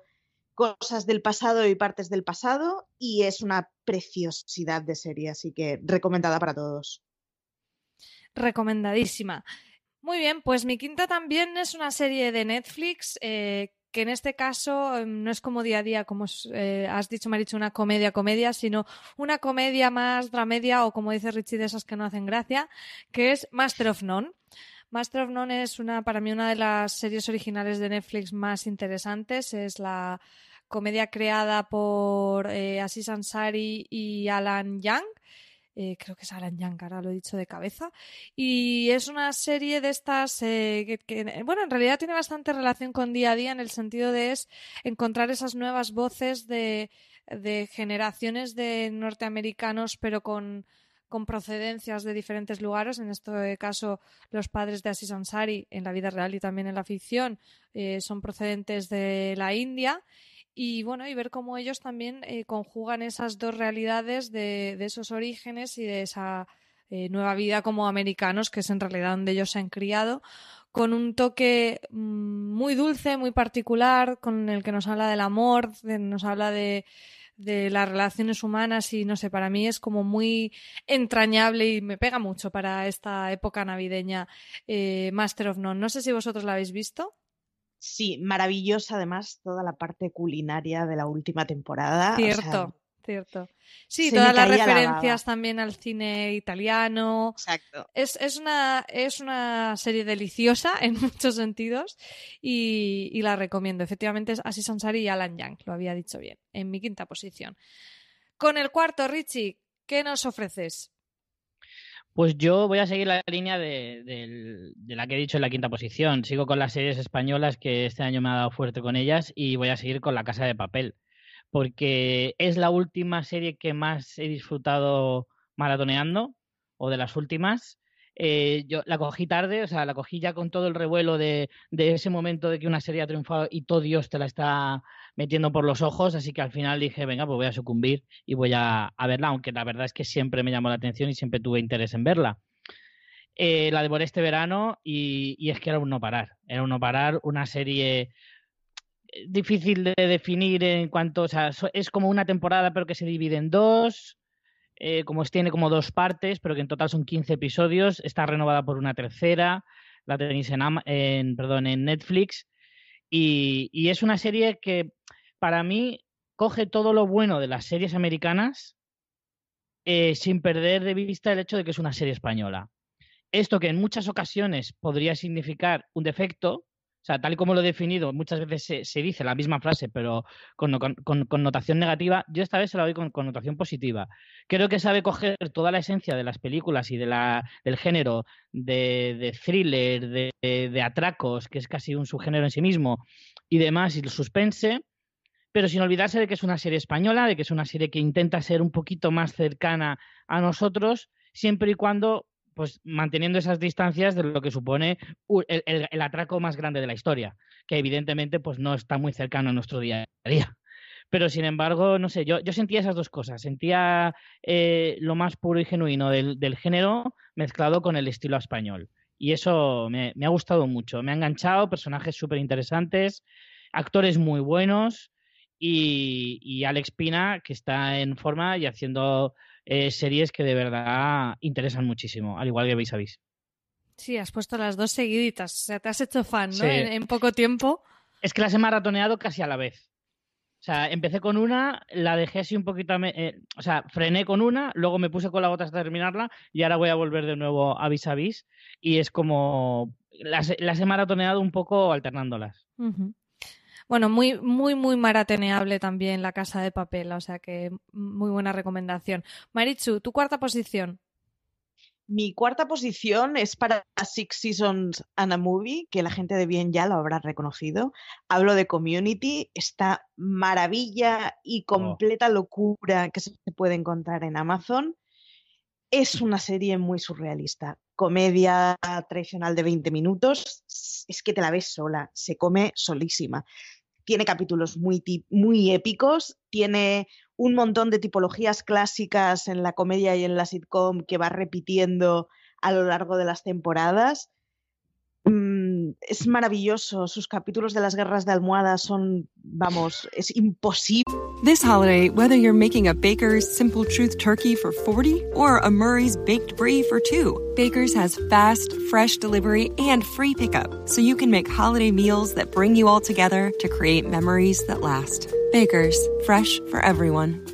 cosas del pasado y partes del pasado, y es una preciosidad de serie, así que recomendada para todos recomendadísima. Muy bien, pues mi quinta también es una serie de Netflix eh, que en este caso no es como día a día, como eh, has dicho, me ha dicho una comedia, comedia, sino una comedia más dramedia o como dice Richie de esas que no hacen gracia, que es Master of None. Master of None es una, para mí una de las series originales de Netflix más interesantes. Es la comedia creada por eh, Ansari y Alan Young eh, creo que es Alan Yankara, lo he dicho de cabeza, y es una serie de estas eh, que, bueno, en realidad tiene bastante relación con día a día en el sentido de es encontrar esas nuevas voces de, generaciones de norteamericanos, pero con, procedencias de diferentes lugares, en este caso los padres de Aziz Ansari en la vida real y también en la ficción eh, son procedentes de la India y bueno, y ver cómo ellos también eh, conjugan esas dos realidades de, de, esos orígenes y de esa eh, nueva vida como americanos, que es en realidad donde ellos se han criado, con un toque mm, muy dulce, muy particular, con el que nos habla del amor, nos habla de, de las relaciones humanas y no sé, para mí es como muy entrañable y me pega mucho para esta época navideña eh, Master of None. No sé si vosotros la habéis visto. Sí, maravillosa además toda la parte culinaria de la última temporada. Cierto. Cierto. Sí, todas las referencias también al cine italiano. Exacto. Es, es, una, es una serie deliciosa <laughs> en muchos sentidos y, y la recomiendo. Efectivamente es Así Sansari y Alan Young, lo había dicho bien, en mi quinta posición. Con el cuarto, Richie, ¿qué nos ofreces? Pues yo voy a seguir la línea de, la que he dicho en la quinta posición. Sigo con las series españolas que este año me ha dado fuerte con ellas y voy a seguir con La Casa de Papel porque es la última serie que más he disfrutado maratoneando, o de las últimas. Eh, yo la cogí tarde, o sea, la cogí ya con todo el revuelo de, de, ese momento de que una serie ha triunfado y todo Dios te la está metiendo por los ojos, así que al final dije, venga, pues voy a sucumbir y voy a, a verla, aunque la verdad es que siempre me llamó la atención y siempre tuve interés en verla. Eh, la devoré este verano y, y, es que era un no parar, era un no parar, una serie difícil de definir en cuanto, o sea, es como una temporada pero que se divide en dos, eh, como tiene como dos partes, pero que en total son 15 episodios, está renovada por una tercera, la tenéis en, en, perdón, en Netflix, y, es una serie que para mí coge todo lo bueno de las series americanas eh, sin perder de vista el hecho de que es una serie española. Esto que en muchas ocasiones podría significar un defecto, o sea, tal y como lo he definido, muchas veces se, dice la misma frase, pero con, con, negativa. Yo esta vez se la doy con connotación positiva. Creo que sabe coger toda la esencia de las películas y de la, del género de, de thriller, de, de, de, atracos, que es casi un subgénero en sí mismo, y demás, y el suspense, pero sin olvidarse de que es una serie española, de que es una serie que intenta ser un poquito más cercana a nosotros, siempre y cuando pues manteniendo esas distancias de lo que supone el, el, atraco más grande de la historia, que evidentemente pues no está muy cercano a nuestro día a día. Pero sin embargo, no sé, yo, yo sentía esas dos cosas, sentía eh, lo más puro y genuino del, género mezclado con el estilo español. Y eso me, me ha gustado mucho, me ha enganchado, personajes súper interesantes, actores muy buenos y, y Alex Pina, que está en forma y haciendo eh, series que de verdad interesan muchísimo, al igual que Vis a Vis. Sí, has puesto las dos seguiditas, o sea, te has hecho fan, ¿no? Sí. En, en, poco tiempo. Es que las he maratoneado casi a la vez. O sea, empecé con una, la dejé así un poquito, eh, o sea, frené con una, luego me puse con la otra hasta terminarla y ahora voy a volver de nuevo a Vis a Vis y es como, las, las he maratoneado un poco alternándolas. Uh -huh. Bueno, muy, muy, muy maratoneable también La Casa de Papel, o sea que muy buena recomendación. Marichu, tu cuarta posición. Mi cuarta posición es para Six Seasons and a Movie, que la gente de bien ya lo habrá reconocido. Hablo de Community, esta maravilla y completa locura que se puede encontrar en Amazon. Es una serie muy surrealista. Comedia tradicional de 20 minutos, es que te la ves sola, se come solísima tiene capítulos muy, muy épicos, tiene un montón de tipologías clásicas en la comedia y en la sitcom que va repitiendo a lo largo de las temporadas. Mm, es maravilloso. Sus capítulos de las guerras de almohadas son, vamos, es imposible. This holiday, whether you're making a Baker's Simple Truth turkey for 40 or a Murray's Baked Brie for two, Baker's has fast, fresh delivery and free pickup, so you can make holiday meals that bring you all together to create memories that last. Baker's, fresh for everyone.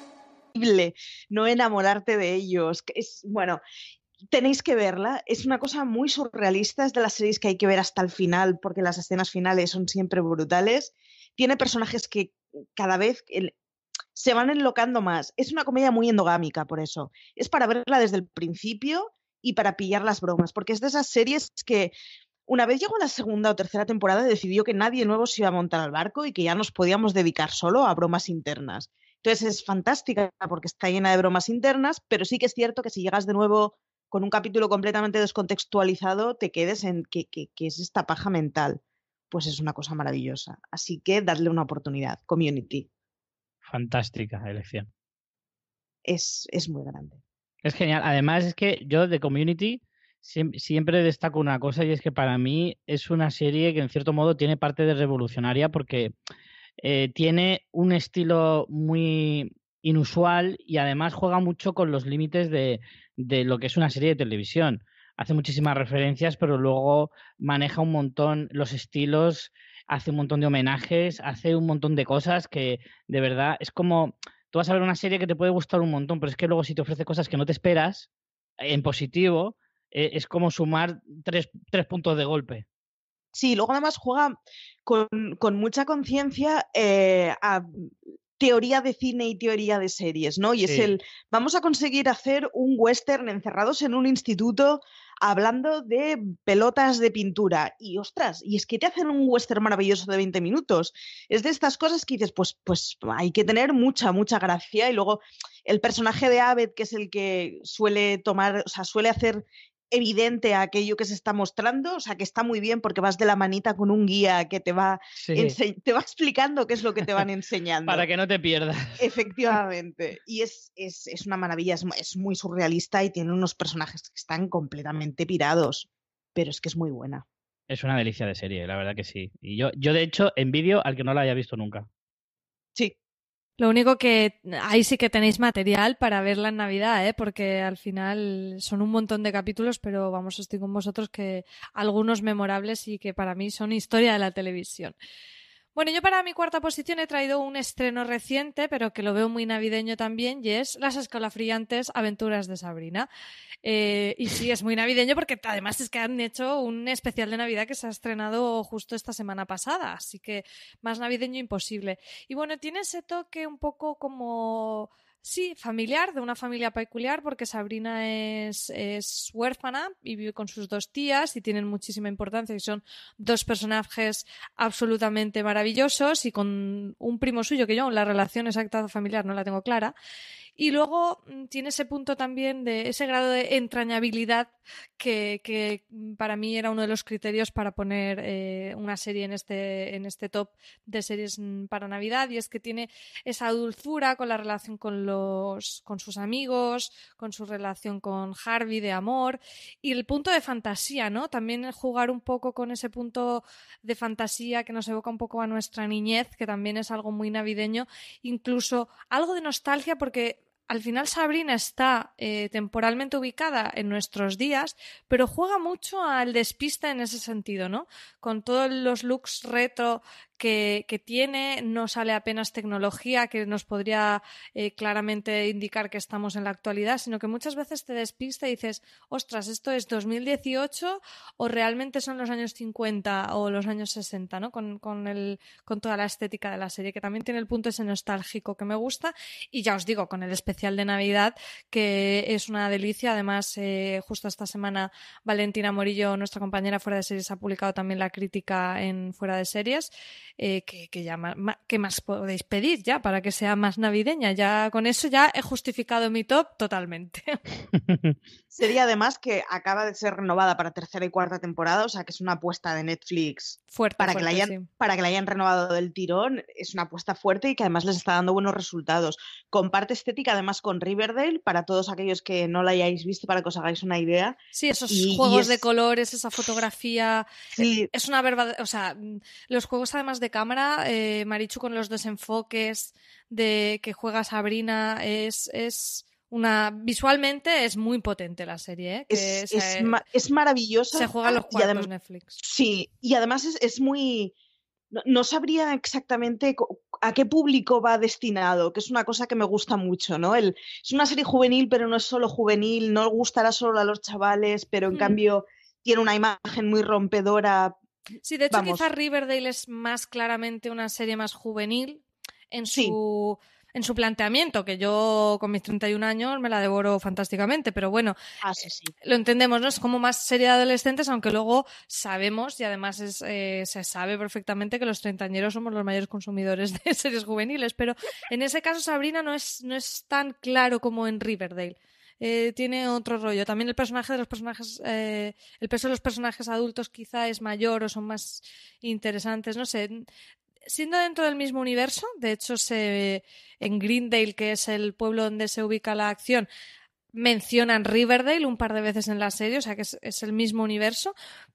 no enamorarte de ellos. Es, bueno, tenéis que verla. Es una cosa muy surrealista, es de las series que hay que ver hasta el final, porque las escenas finales son siempre brutales. Tiene personajes que cada vez se van enlocando más. Es una comedia muy endogámica, por eso. Es para verla desde el principio y para pillar las bromas, porque es de esas series que una vez llegó la segunda o tercera temporada decidió que nadie nuevo se iba a montar al barco y que ya nos podíamos dedicar solo a bromas internas. Entonces es fantástica porque está llena de bromas internas, pero sí que es cierto que si llegas de nuevo con un capítulo completamente descontextualizado, te quedes en que, es esta paja mental. Pues es una cosa maravillosa. Así que dadle una oportunidad. Community. Fantástica elección. Es, es muy grande. Es genial. Además, es que yo de Community siempre destaco una cosa y es que para mí es una serie que en cierto modo tiene parte de revolucionaria porque eh, tiene un estilo muy inusual y además juega mucho con los límites de, lo que es una serie de televisión. Hace muchísimas referencias, pero luego maneja un montón los estilos, hace un montón de homenajes, hace un montón de cosas que de verdad es como, tú vas a ver una serie que te puede gustar un montón, pero es que luego si te ofrece cosas que no te esperas, en positivo, eh, es como sumar tres puntos de golpe. Sí, luego además juega con, mucha conciencia eh, a teoría de cine y teoría de series, ¿no? Y es el, vamos a conseguir hacer un western encerrados en un instituto hablando de pelotas de pintura. Y ostras, y es que te hacen un western maravilloso de 20 minutos. Es de estas cosas que dices, pues, pues hay que tener mucha, mucha gracia. Y luego el personaje de Abed, que es el que suele tomar, o sea, suele hacer evidente a aquello que se está mostrando, o sea, que está muy bien porque vas de la manita con un guía que te va, te va explicando qué es lo que te van <laughs> enseñando. Para que no te pierdas. Efectivamente. Y es, es, es una maravilla, es, es, muy surrealista y tiene unos personajes que están completamente pirados, pero es que es muy buena. Es una delicia de serie, la verdad que sí. Y yo, yo de hecho, envidio al que no la haya visto nunca. Sí, lo único que ahí sí que tenéis material para verla en Navidad, ¿eh? porque al final son un montón de capítulos, pero vamos, estoy con vosotros que algunos memorables y que para mí son historia de la televisión. Bueno, yo para mi cuarta posición he traído un estreno reciente, pero que lo veo muy navideño también, y es Las escalofriantes aventuras de Sabrina. Eh, y sí, es muy navideño porque además es que han hecho un especial de Navidad que se ha estrenado justo esta semana pasada, así que más navideño imposible. Y bueno, tiene ese toque un poco como Sí, familiar, de una familia peculiar, porque Sabrina es, es, huérfana y vive con sus dos tías y tienen muchísima importancia y son dos personajes absolutamente maravillosos y con un primo suyo que yo la relación exacta familiar no la tengo clara y luego mm, tiene ese punto también de ese grado de entrañabilidad que, mm, para mí era uno de los criterios para poner eh, una serie en este, en este top de series mm, para Navidad. Y es que tiene esa dulzura con la relación con, los, con sus amigos, con su relación con Harvey de amor y el punto de fantasía, ¿no? También jugar un poco con ese punto de fantasía que nos evoca un poco a nuestra niñez, que también es algo muy navideño, incluso algo de nostalgia porque al final Sabrina está eh, temporalmente ubicada en nuestros días, pero juega mucho al despiste en ese sentido, ¿no? Con todos los looks retro que, tiene, no sale apenas tecnología que nos podría eh, claramente indicar que estamos en la actualidad, sino que muchas veces te despista y dices, ostras, esto es 2018 o realmente son los años 50 o los años 60, ¿no? Con, con, el, con toda la estética de la serie, que también tiene el punto ese nostálgico que me gusta. Y ya os digo, con el especial de Navidad, que es una delicia. Además, eh, justo esta semana, Valentina Morillo, nuestra compañera fuera de series, ha publicado también la crítica en fuera de series. Eh, que, ya ¿qué más podéis pedir ya para que sea más navideña? Ya con eso ya he justificado mi top totalmente. <laughs> Sería además que acaba de ser renovada para tercera y cuarta temporada, o sea que es una apuesta de Netflix fuerte, para, que la hayan, para que la hayan renovado del tirón. Es una apuesta fuerte y que además les está dando buenos resultados. Comparte estética además con Riverdale, para todos aquellos que no la hayáis visto, para que os hagáis una idea. Sí, esos juegos de colores, esa fotografía. Sí. Es una verdad, o sea, los juegos además de cámara, eh, Marichu con los desenfoques de que juega Sabrina, es, es una visualmente es muy potente la serie. ¿eh? es, es, maravillosa. Se juega los cuartos Netflix. Sí, y además es, muy. No, sabría exactamente a qué público va destinado, que es una cosa que me gusta mucho, ¿no? El, es una serie juvenil, pero no es solo juvenil, no gustará solo a los chavales, pero en mm. cambio tiene una imagen muy rompedora. Sí, de hecho quizás Riverdale es más claramente una serie más juvenil en su en su planteamiento, que yo con mis 31 años me la devoro fantásticamente, pero bueno, ah, eh, lo entendemos, ¿no? Es como más serie de adolescentes, aunque luego sabemos y además es, eh, se sabe perfectamente que los treintañeros somos los mayores consumidores de <laughs> series juveniles, pero en ese caso Sabrina no es, no es tan claro como en Riverdale. Eh, tiene otro rollo. También el personaje de los personajes, el peso de los personajes adultos quizá es mayor o son más interesantes. No sé, siendo dentro del mismo universo, de hecho se, en Greendale, que es el pueblo donde se ubica la acción, mencionan Riverdale un par de veces en la serie, o sea que es, el mismo universo,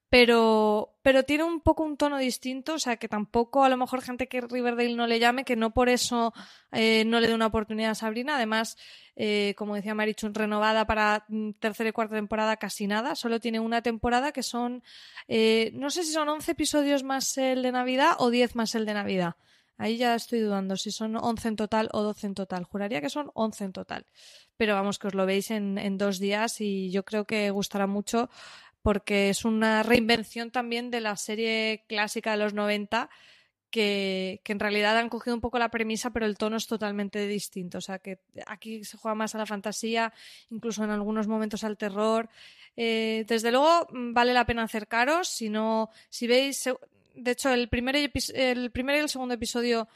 pero, pero tiene un poco un tono distinto, o sea que tampoco a lo mejor gente que Riverdale no le llame, que no por eso eh, no le dé una oportunidad a Sabrina. Además, eh, como decía Marichun, renovada para mm, tercera y cuarta temporada casi nada, solo tiene una temporada que son, eh, no sé si son 11 episodios más el de Navidad o 10 más el de Navidad. Ahí ya estoy dudando si son 11 en total o 12 en total. Juraría que son 11 en total. Pero vamos, que os lo veis en, en dos días y yo creo que gustará mucho porque es una reinvención también de la serie clásica de los 90 que, que, en realidad han cogido un poco la premisa, pero el tono es totalmente distinto. O sea, que aquí se juega más a la fantasía, incluso en algunos momentos al terror. Eh, desde luego, mm, vale la pena acercaros. Si no, si veis, de hecho, el primer, el primer y el segundo episodio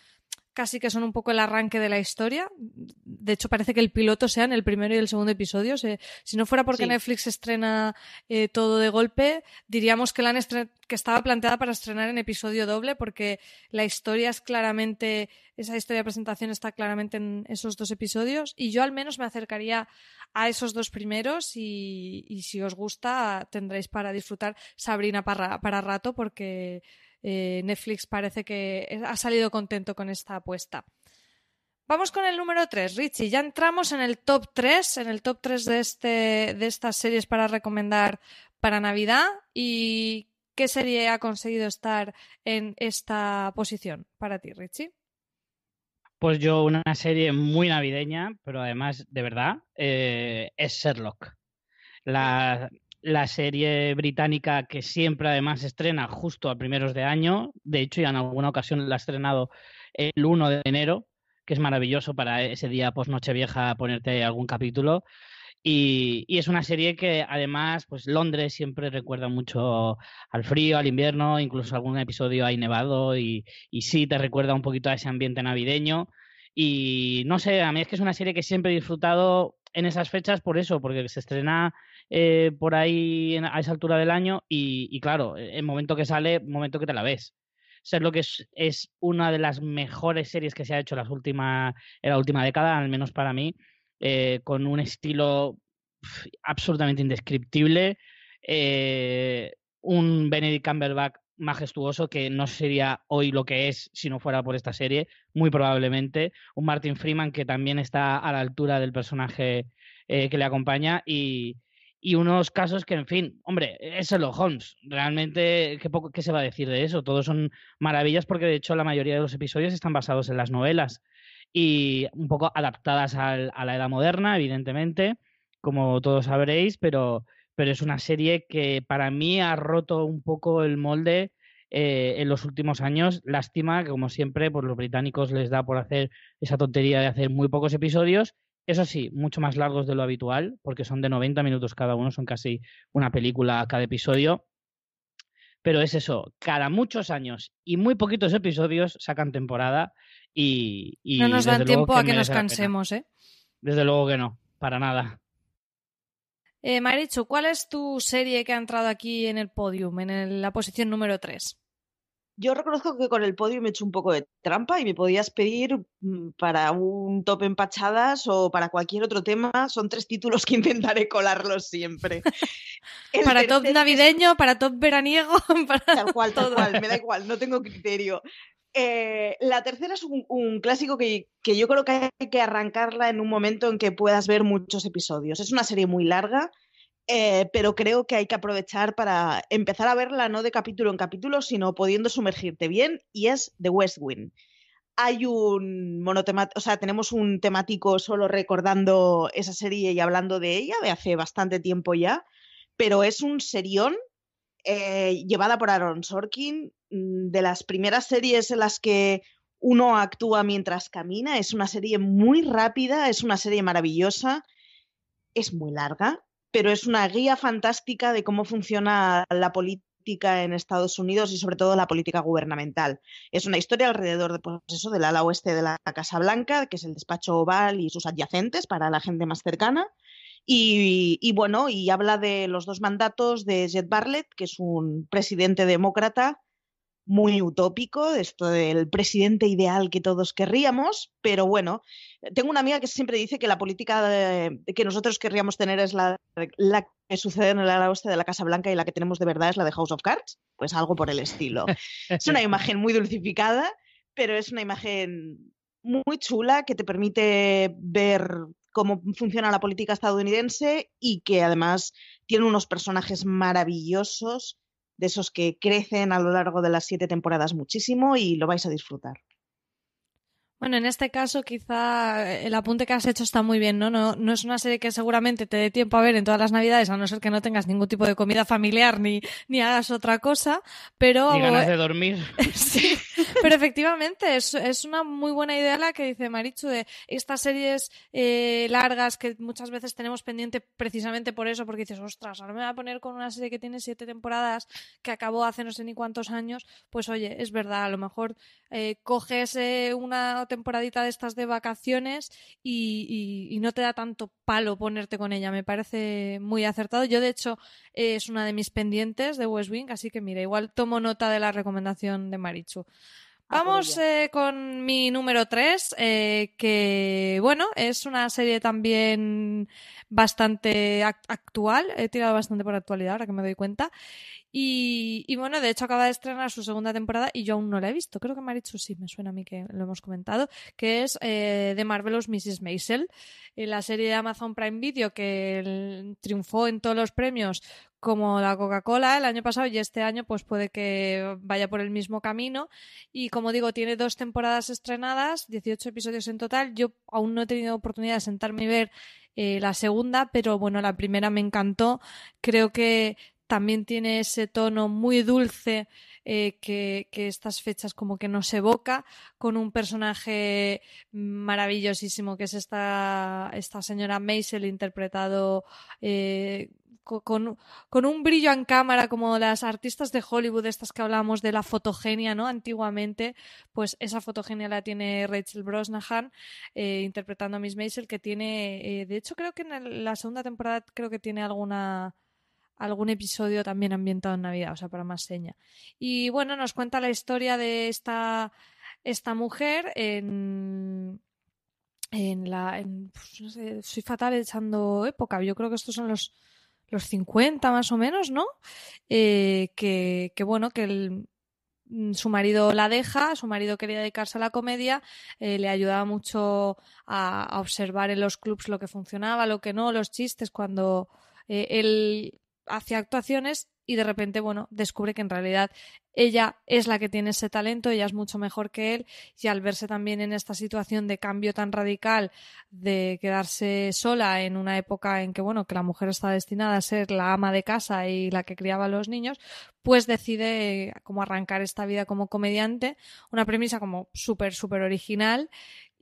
casi que son un poco el arranque de la historia. De hecho, parece que el piloto sean el primero y el segundo episodio. si no fuera porque Netflix estrena eh, todo de golpe, diríamos que, la que estaba planteada para estrenar en episodio doble, porque la historia es claramente, esa historia de presentación está claramente en esos dos episodios. Y yo al menos me acercaría a esos dos primeros y, si os gusta tendréis para disfrutar Sabrina para, para rato, porque eh, Netflix parece que ha salido contento con esta apuesta. Vamos con el número 3, Richie. Ya entramos en el top 3, en el top 3 de, este, de estas series para recomendar para Navidad. ¿Y qué serie ha conseguido estar en esta posición para ti, Richie? Pues yo una serie muy navideña, pero además, de verdad, eh, es Sherlock. La, la serie británica que siempre además estrena justo a primeros de año. De hecho, ya en alguna ocasión la ha estrenado el 1 de enero, que es maravilloso para ese día post Nochevieja ponerte algún capítulo. Y, es una serie que además, pues Londres siempre recuerda mucho al frío, al invierno, incluso algún episodio hay nevado y, y sí te recuerda un poquito a ese ambiente navideño. Y no sé, a mí es que es una serie que siempre he disfrutado en esas fechas por eso, porque se estrena eh, por ahí a esa altura del año y, claro, el momento que sale, momento que te la ves. Ser lo que es, es, una de las mejores series que se ha hecho en la última década, al menos para mí, eh, con un estilo absolutamente indescriptible. Eh, un Benedict Cumberbatch majestuoso que no sería hoy lo que es si no fuera por esta serie, muy probablemente. Un Martin Freeman que también está a la altura del personaje que le acompaña y, y unos casos que, en fin, hombre, es Sherlock Holmes. Realmente, ¿qué, poco, ¿qué se va a decir de eso? Todos son maravillas porque, de hecho, la mayoría de los episodios están basados en las novelas y un poco adaptadas a la edad moderna, evidentemente, como todos sabréis, pero, pero es una serie que para mí ha roto un poco el molde eh, en los últimos años. Lástima que, como siempre, pues, los británicos les da por hacer esa tontería de hacer muy pocos episodios eso sí, mucho más largos de lo habitual, porque son de 90 minutos cada uno, son casi una película cada episodio. pero es eso, cada muchos años y muy poquitos episodios sacan temporada y... no nos dan tiempo a que nos cansemos, ¿eh? Desde luego que no, para nada. Eh, Marichu, ¿cuál es tu serie que ha entrado aquí en el podium, en la posición número 3? Yo reconozco que con el podio me he hecho un poco de trampa y me podías pedir mm, para un top empachadas o para cualquier otro tema. Son tres títulos que intentaré colarlos siempre. <laughs> para top navideño, para top veraniego, <laughs> para tal cual, tal cual, me da igual, no tengo criterio. Eh, la tercera es un, clásico que, que, yo creo que hay que arrancarla en un momento en que puedas ver muchos episodios. Es una serie muy larga, eh, pero creo que hay que aprovechar para empezar a verla no de capítulo en capítulo, sino pudiendo sumergirte bien, y es The West Wing. Hay un monotemático, o sea, tenemos un temático solo recordando esa serie y hablando de ella de hace bastante tiempo ya, pero es un serión eh, llevada por Aaron Sorkin, mm, de las primeras series en las que uno actúa mientras camina. Es una serie muy rápida, es una serie maravillosa, es muy larga, pero es una guía fantástica de cómo funciona la política en Estados Unidos y sobre todo la política gubernamental. Es una historia alrededor de, pues del ala oeste de la Casa Blanca, que es el despacho oval y sus adyacentes para la gente más cercana. Y, y, bueno, y habla de los dos mandatos de Jet Bartlett, que es un presidente demócrata muy utópico, esto del presidente ideal que todos querríamos, pero bueno, tengo una amiga que siempre dice que la política que nosotros querríamos tener es la, que sucede en el ala oeste de la Casa Blanca y la que tenemos de verdad es la de House of Cards, pues algo por el estilo. es una imagen muy dulcificada, pero es una imagen muy chula que te permite ver cómo funciona la política estadounidense y que además tiene unos personajes maravillosos de esos que crecen a lo largo de las siete temporadas muchísimo y lo vais a disfrutar. Bueno, en este caso quizá el apunte que has hecho está muy bien, ¿no? ¿no? No es una serie que seguramente te dé tiempo a ver en todas las navidades, a no ser que no tengas ningún tipo de comida familiar ni, ni hagas otra cosa, pero... Ni ganas de dormir. <laughs> sí, pero efectivamente es, es, una muy buena idea la que dice Marichu de estas series eh, largas que muchas veces tenemos pendiente precisamente por eso, porque dices, ostras, ahora me voy a poner con una serie que tiene siete temporadas, que acabó hace no sé ni cuántos años, pues oye, es verdad, a lo mejor eh, coges eh, una temporadita de estas de vacaciones y, no te da tanto palo ponerte con ella. Me parece muy acertado. Yo, de hecho, es una de mis pendientes de West Wing, así que mira, igual tomo nota de la recomendación de Marichu. Vamos eh, con mi número 3, eh, que bueno, es una serie también bastante actual, he tirado bastante por actualidad ahora que me doy cuenta, y, bueno, de hecho acaba de estrenar su segunda temporada y yo aún no la he visto. Creo que Marichu sí, me suena a mí que lo hemos comentado, que es eh, The Marvelous Mrs. Maisel, eh, la serie de Amazon Prime Video que triunfó en todos los premios como la Coca-Cola el año pasado y este año pues puede que vaya por el mismo camino y como digo tiene dos temporadas estrenadas 18 episodios en total yo aún no he tenido oportunidad de sentarme y ver eh, la segunda pero bueno la primera me encantó creo que también tiene ese tono muy dulce eh, que, estas fechas como que nos evoca con un personaje maravillosísimo que es esta, esta señora Maisel interpretado eh, con, con, un brillo en cámara como las artistas de Hollywood, estas que hablábamos de la fotogenia, ¿no? Antiguamente, pues esa fotogenia la tiene Rachel Brosnahan eh, interpretando a Miss Maisel, que tiene, de hecho creo que en la segunda temporada creo que tiene alguna algún episodio también ambientado en Navidad, o sea, para más seña. Y bueno, nos cuenta la historia de esta, esta mujer en, en la... Pues, no sé, soy fatal echando época, yo creo que estos son los, los 50 más o menos, ¿no? Eh, que, que, bueno, que su marido la deja, su marido quería dedicarse a la comedia, eh, le ayudaba mucho a, observar en los clubs lo que funcionaba, lo que no, los chistes, cuando eh, él hacia actuaciones y de repente, bueno, descubre que en realidad ella es la que tiene ese talento, ella es mucho mejor que él y al verse también en esta situación de cambio tan radical de quedarse sola en una época en que bueno, que la mujer está destinada a ser la ama de casa y la que criaba a los niños, pues decide como arrancar esta vida como comediante, una premisa como súper súper original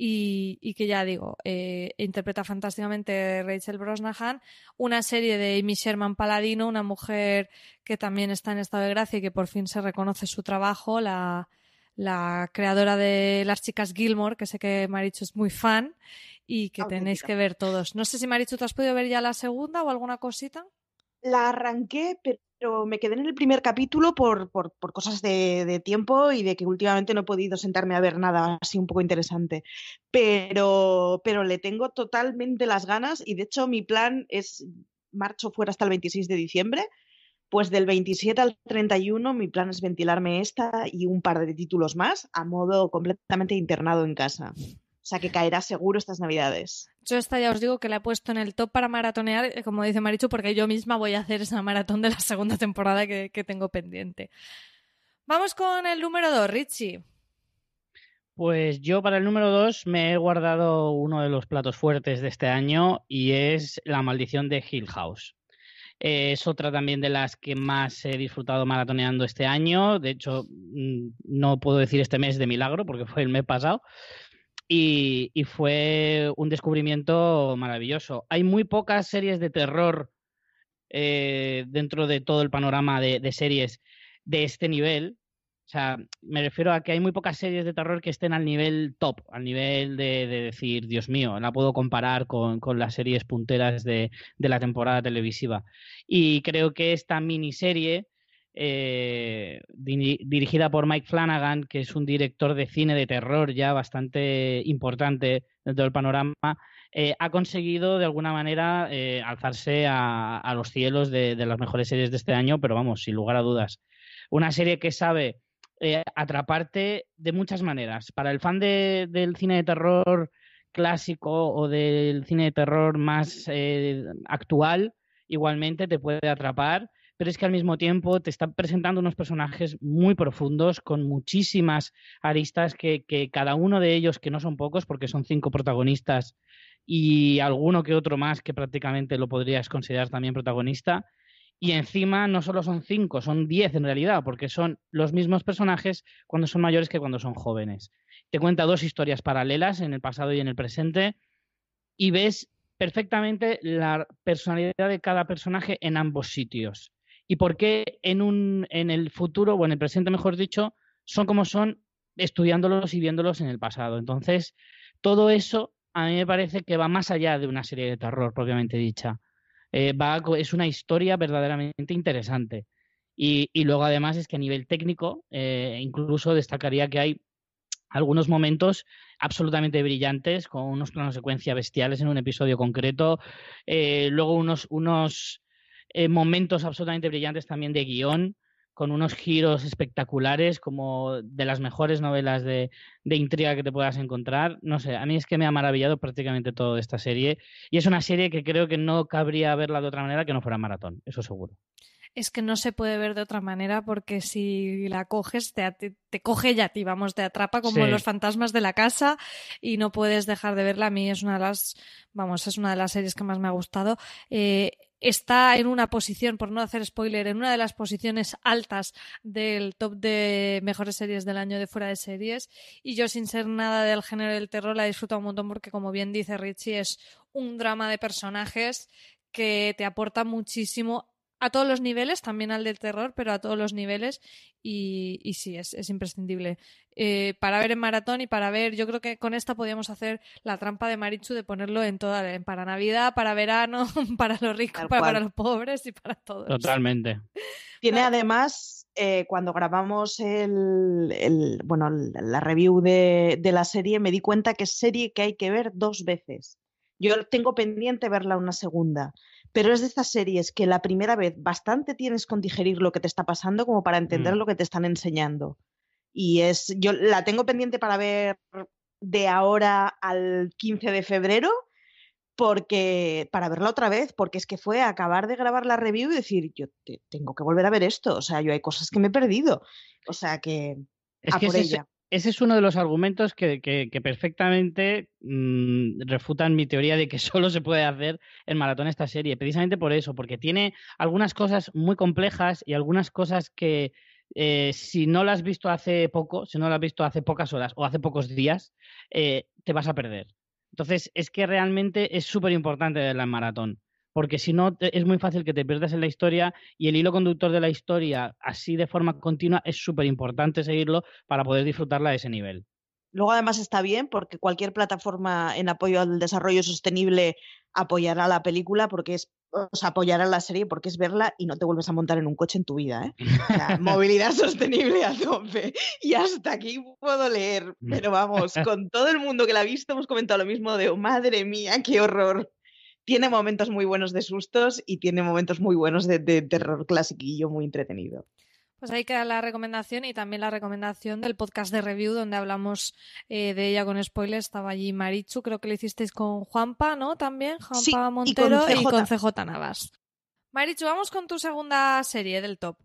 y, que ya digo, eh, interpreta fantásticamente Rachel Brosnahan, una serie de Amy Sherman Paladino, una mujer que también está en estado de gracia y que por fin se reconoce su trabajo, la, la creadora de Las Chicas Gilmore, que sé que Marichu es muy fan y que tenéis que ver todos. No sé si Marichu, ¿te has podido ver ya la segunda o alguna cosita? La arranqué, pero pero me quedé en el primer capítulo por, por, por cosas de, de, tiempo y de que últimamente no he podido sentarme a ver nada así un poco interesante. Pero, pero le tengo totalmente las ganas y de hecho mi plan es marcho fuera hasta el 26 de diciembre. Pues del 27 al 31 mi plan es ventilarme esta y un par de títulos más a modo completamente internado en casa. O sea que caerá seguro estas navidades. Yo esta ya os digo que la he puesto en el top para maratonear, eh, como dice Marichu, porque yo misma voy a hacer esa maratón de la segunda temporada que, tengo pendiente. Vamos con el número 2, Richie. Pues yo para el número 2 me he guardado uno de los platos fuertes de este año y es La maldición de Hill House. es otra también de las que más he disfrutado maratoneando este año. De hecho, mm, no puedo decir este mes de milagro porque fue el mes pasado, y, fue un descubrimiento maravilloso. Hay muy pocas series de terror eh, dentro de todo el panorama de, series de este nivel. O sea, me refiero a que hay muy pocas series de terror que estén al nivel top, al nivel de, decir, Dios mío, la puedo comparar con, las series punteras de, de, la temporada televisiva. Y creo que esta miniserie eh, dirigida por Mike Flanagan, que es un director de cine de terror ya bastante importante dentro del panorama, eh, ha conseguido de alguna manera eh, alzarse a, los cielos de, las mejores series de este año, pero vamos, sin lugar a dudas. Una serie que sabe atraparte de muchas maneras. Para el fan del cine de terror clásico o del cine de terror más actual, igualmente te puede atrapar pero es que al mismo tiempo te están presentando unos personajes muy profundos, con muchísimas aristas que, cada uno de ellos, que no son pocos, porque son cinco protagonistas y alguno que otro más que prácticamente lo podrías considerar también protagonista. Y encima no solo son cinco, son diez en realidad, porque son los mismos personajes cuando son mayores que cuando son jóvenes. Te cuenta dos historias paralelas en el pasado y en el presente y ves perfectamente la personalidad de cada personaje en ambos sitios y por qué en, un, en el futuro, o en el presente mejor dicho, son como son estudiándolos y viéndolos en el pasado. Entonces, todo eso a mí me parece que va más allá de una serie de terror propiamente dicha. Eh, va, es una historia verdaderamente interesante. Y, y, luego además es que a nivel técnico, eh, incluso destacaría que hay algunos momentos absolutamente brillantes, con unos planos secuencia bestiales en un episodio concreto, eh, luego unos, unos eh, momentos absolutamente brillantes también de guion, con unos giros espectaculares, como de las mejores novelas de, intriga que te puedas encontrar. No sé, a mí es que me ha maravillado prácticamente toda esta serie. Y es una serie que creo que no cabría verla de otra manera que no fuera maratón, eso seguro. Es que no se puede ver de otra manera porque si la coges, te, te, coge ya a ti, vamos, te atrapa como los fantasmas de la casa y no puedes dejar de verla. A mí es una de las, vamos, es una de las series que más me ha gustado. Eh, está en una posición, por no hacer spoiler, en una de las posiciones altas del top de mejores series del año de fuera de series. Y yo, sin ser nada del género del terror, la disfruto un montón porque, como bien dice Richie, es un drama de personajes que te aporta muchísimo a todos los niveles, también al del terror, pero a todos los niveles. Y, y sí, es, es imprescindible. Eh, para ver en maratón y para ver, yo creo que con esta podíamos hacer la trampa de Marichu de ponerlo en toda, para Navidad, para verano, <laughs> para los ricos, para, los pobres y para todos. Totalmente. Tiene además, eh, cuando grabamos el, el, bueno, la review de, de la serie, me di cuenta que es serie que hay que ver dos veces. Yo tengo pendiente verla una segunda pero es de estas series que la primera vez bastante tienes con digerir lo que te está pasando como para entender mm. lo que te están enseñando. Y es, yo la tengo pendiente para ver de ahora al 15 de febrero, porque para verla otra vez, porque es que fue acabar de grabar la review y decir, yo tengo que volver a ver esto, o sea, yo hay cosas que me he perdido, o sea que es que ese, Es, uno de los argumentos que, perfectamente mm, refutan mi teoría de que <laughs> solo se puede hacer en maratón esta serie, precisamente por eso, porque tiene algunas cosas muy complejas y algunas cosas que eh, si no las has visto hace poco, si no las has visto hace pocas horas o hace pocos días, eh, te vas a perder. Entonces, es que realmente es súper importante verla en maratón, porque si no, es muy fácil que te pierdas en la historia y el hilo conductor de la historia, así de forma continua, es súper importante seguirlo para poder disfrutarla a ese nivel. Luego además está bien porque cualquier plataforma en apoyo al desarrollo sostenible apoyará la película porque es o sea, apoyará la serie porque es verla y no te vuelves a montar en un coche en tu vida, ¿eh? <laughs> movilidad sostenible a tope. Y hasta aquí puedo leer, mm. pero vamos, con todo el mundo que la ha visto hemos comentado lo mismo de, oh, madre mía, qué horror. Tiene momentos muy buenos de sustos y tiene momentos muy buenos de, de terror clasiquillo muy entretenido. Pues ahí queda la recomendación y también la recomendación del podcast de review donde hablamos eh, de ella con spoilers. Estaba allí Marichu, creo que lo hicisteis con Juanpa, ¿no? También, Juanpa Montero y con, CJ. Navas. Marichu, vamos con tu segunda serie del top.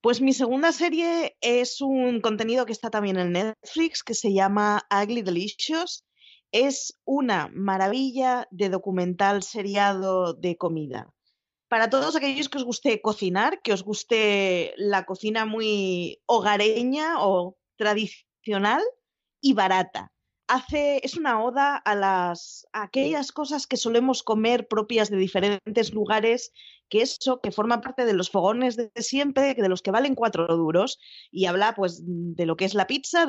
Pues mi segunda serie es un contenido que está también en Netflix que se llama Ugly Delicious. Es una maravilla de documental seriado de comida para todos aquellos que os guste cocinar, que os guste la cocina muy hogareña o tradicional y barata. Hace, es una oda a, las, aquellas cosas que solemos comer propias de diferentes lugares, que eso, que forma parte de los fogones de siempre, de los que valen cuatro duros, y habla pues de lo que es la pizza.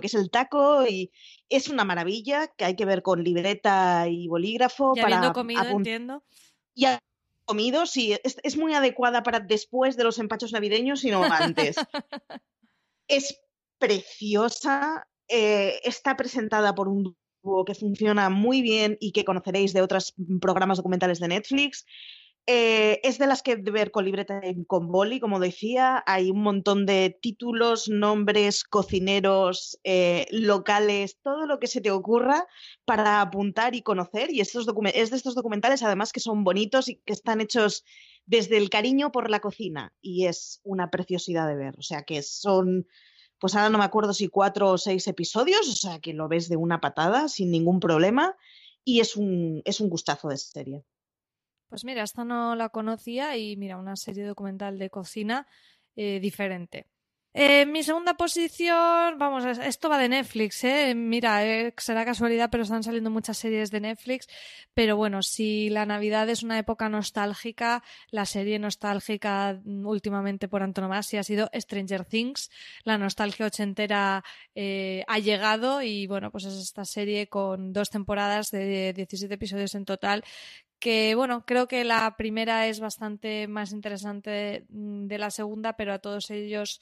Lo que es el taco y es una maravilla que hay que ver con libreta y bolígrafo. Ya para comido, entiendo. Ya comido, sí, es, muy adecuada para después de los empachos navideños y no antes. <laughs> es preciosa, eh, está presentada por un dúo que funciona muy bien y que conoceréis de otros programas documentales de Netflix. Eh, es de las que ver con libreta con boli, como decía. Hay un montón de títulos, nombres, cocineros, eh, locales, todo lo que se te ocurra para apuntar y conocer. Y estos es de estos documentales, además, que son bonitos y que están hechos desde el cariño por la cocina. Y es una preciosidad de ver. O sea, que son, pues ahora no me acuerdo si cuatro o seis episodios, o sea, que lo ves de una patada sin ningún problema. Y es un, es un gustazo de serie. Pues mira, esta no la conocía y mira, una serie documental de cocina eh, diferente. Eh, mi segunda posición, vamos, esto va de Netflix, ¿eh? Mira, eh, será casualidad, pero están saliendo muchas series de Netflix. Pero bueno, si la Navidad es una época nostálgica, la serie nostálgica últimamente por antonomasia ha sido Stranger Things. La nostalgia ochentera ha llegado y bueno, pues es esta serie con dos temporadas de 17 episodios en total que bueno, creo que la primera es bastante más interesante mm, de la segunda, pero a todos ellos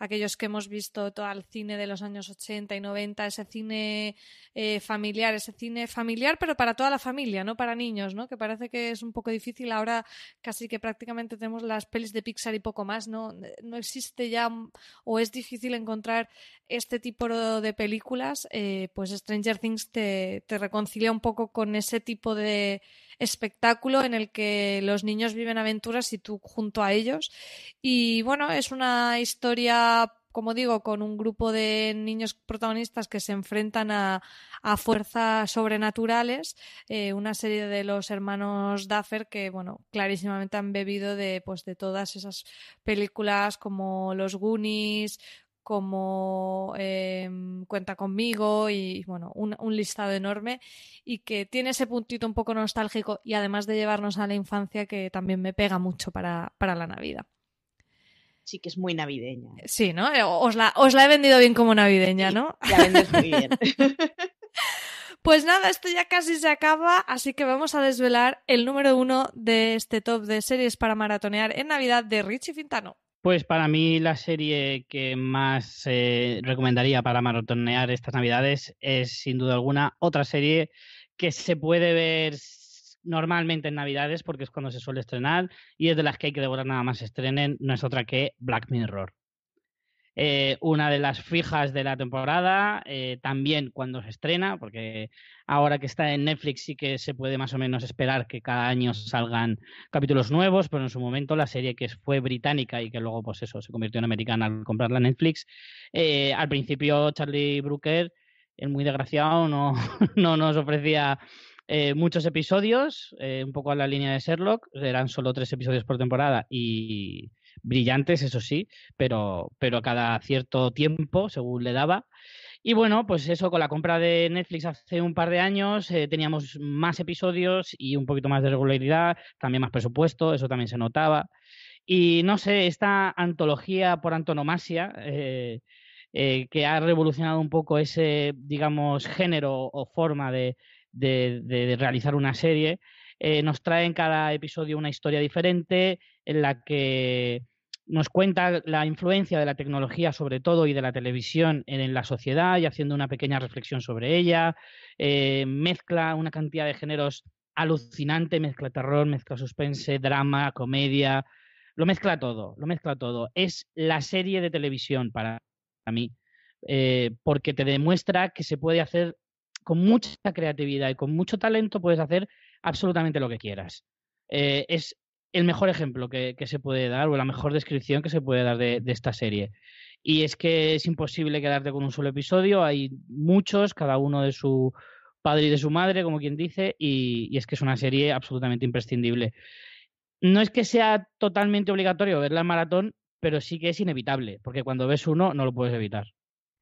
aquellos que hemos visto todo el cine de los años 80 y 90, ese cine eh, familiar, ese cine familiar, pero para toda la familia, no para niños, ¿no? Que parece que es un poco difícil ahora, casi que prácticamente tenemos las pelis de Pixar y poco más, ¿no? No existe ya o es difícil encontrar este tipo de películas, eh, pues Stranger Things te, te reconcilia un poco con ese tipo de espectáculo en el que los niños viven aventuras y tú junto a ellos. Y bueno, es una historia como digo, con un grupo de niños protagonistas que se enfrentan a, a fuerzas sobrenaturales, eh, una serie de los hermanos Duffer que, bueno, clarísimamente han bebido de, pues, de todas esas películas como Los Goonies, como em, Cuenta conmigo y bueno, un, listado enorme y que tiene ese puntito un poco nostálgico y además de llevarnos a la infancia que también me pega mucho para, la Navidad. Sí, que es muy navideña. Sí, ¿no? Eh, os la, os la he vendido bien como navideña, ¿no? la vendes muy bien. <laughs> Pues nada, esto ya casi se acaba, así que vamos a desvelar el número uno de este top de series para maratonear en Navidad de Richie Fintano. Pues para mí la serie que más eh, recomendaría para maratonear estas navidades es sin duda alguna otra serie que se puede ver normalmente en navidades porque es cuando se suele estrenar y es de las que hay que devorar nada más estrenen, no es otra que Black Mirror. Eh, una de las fijas de la temporada, eh, también cuando se estrena, porque ahora que está en Netflix sí que se puede más o menos esperar que cada año salgan capítulos nuevos, pero en su momento la serie que fue británica y que luego pues eso se convirtió en americana al comprarla en Netflix, eh, al principio Charlie Brooker, el muy desgraciado, no, <laughs> no nos ofrecía muchos episodios, un poco a la línea de Sherlock, eran solo tres episodios por temporada y brillantes, eso sí, pero, pero cada cierto tiempo, según le daba. Y bueno, pues eso, con la compra de Netflix hace un par de años eh, teníamos más episodios y un poquito más de regularidad, también más presupuesto, eso también se notaba. Y no sé, esta antología por antonomasia, eh, eh, que ha revolucionado un poco ese, digamos, género o forma de, de realizar una serie, nos trae en cada episodio una historia diferente en la que nos cuenta la influencia de la tecnología sobre todo y de la televisión en, la sociedad y haciendo una pequeña reflexión sobre ella. Eh, mezcla una cantidad de géneros alucinante, mezcla terror, mezcla suspense, drama, comedia, lo mezcla todo, lo mezcla todo. Es la serie de televisión para mí, eh, porque te demuestra que se puede hacer con mucha creatividad y con mucho talento, puedes hacer absolutamente lo que quieras. Eh, es el mejor ejemplo que, se puede dar o la mejor descripción que se puede dar de, esta serie. Y es que es imposible quedarte con un solo episodio, hay muchos, cada uno de su padre y de su madre, como quien dice, y, es que es una serie absolutamente imprescindible. No es que sea totalmente obligatorio verla en maratón, pero sí que es inevitable, porque cuando ves uno no lo puedes evitar.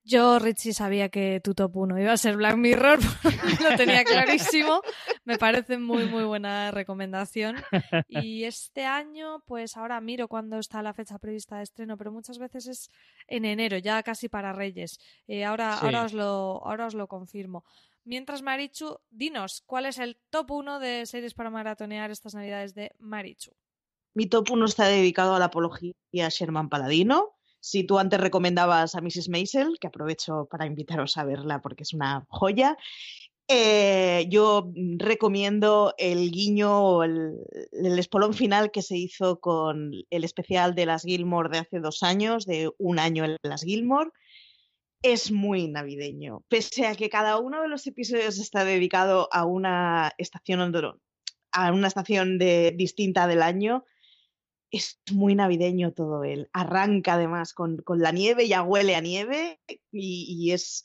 Yo, Richie, sabía que tu top 1 iba a ser Black Mirror, <laughs> lo tenía clarísimo. Me parece muy, muy buena recomendación. Y <laughs> este año, pues ahora miro cuándo está la fecha prevista de estreno, pero muchas veces es en enero, ya casi para Reyes. Eh, ahora, ahora, os lo, ahora os lo confirmo. Mientras, Marichu, dinos, ¿cuál es el top 1 de series para maratonear estas navidades de Marichu? Mi top 1 está dedicado a la apología Sherman Paladino si tú antes recomendabas a Mrs. Maisel, que aprovecho para invitaros a verla porque es una joya, eh, yo recomiendo el guiño, el, el, espolón final que se hizo con el especial de las Gilmore de hace dos años, de un año en las Gilmore. Es muy navideño, pese a que cada uno de los episodios está dedicado a una estación a una estación de, distinta del año es muy navideño todo él. Arranca además con, la nieve, ya huele a nieve y, es...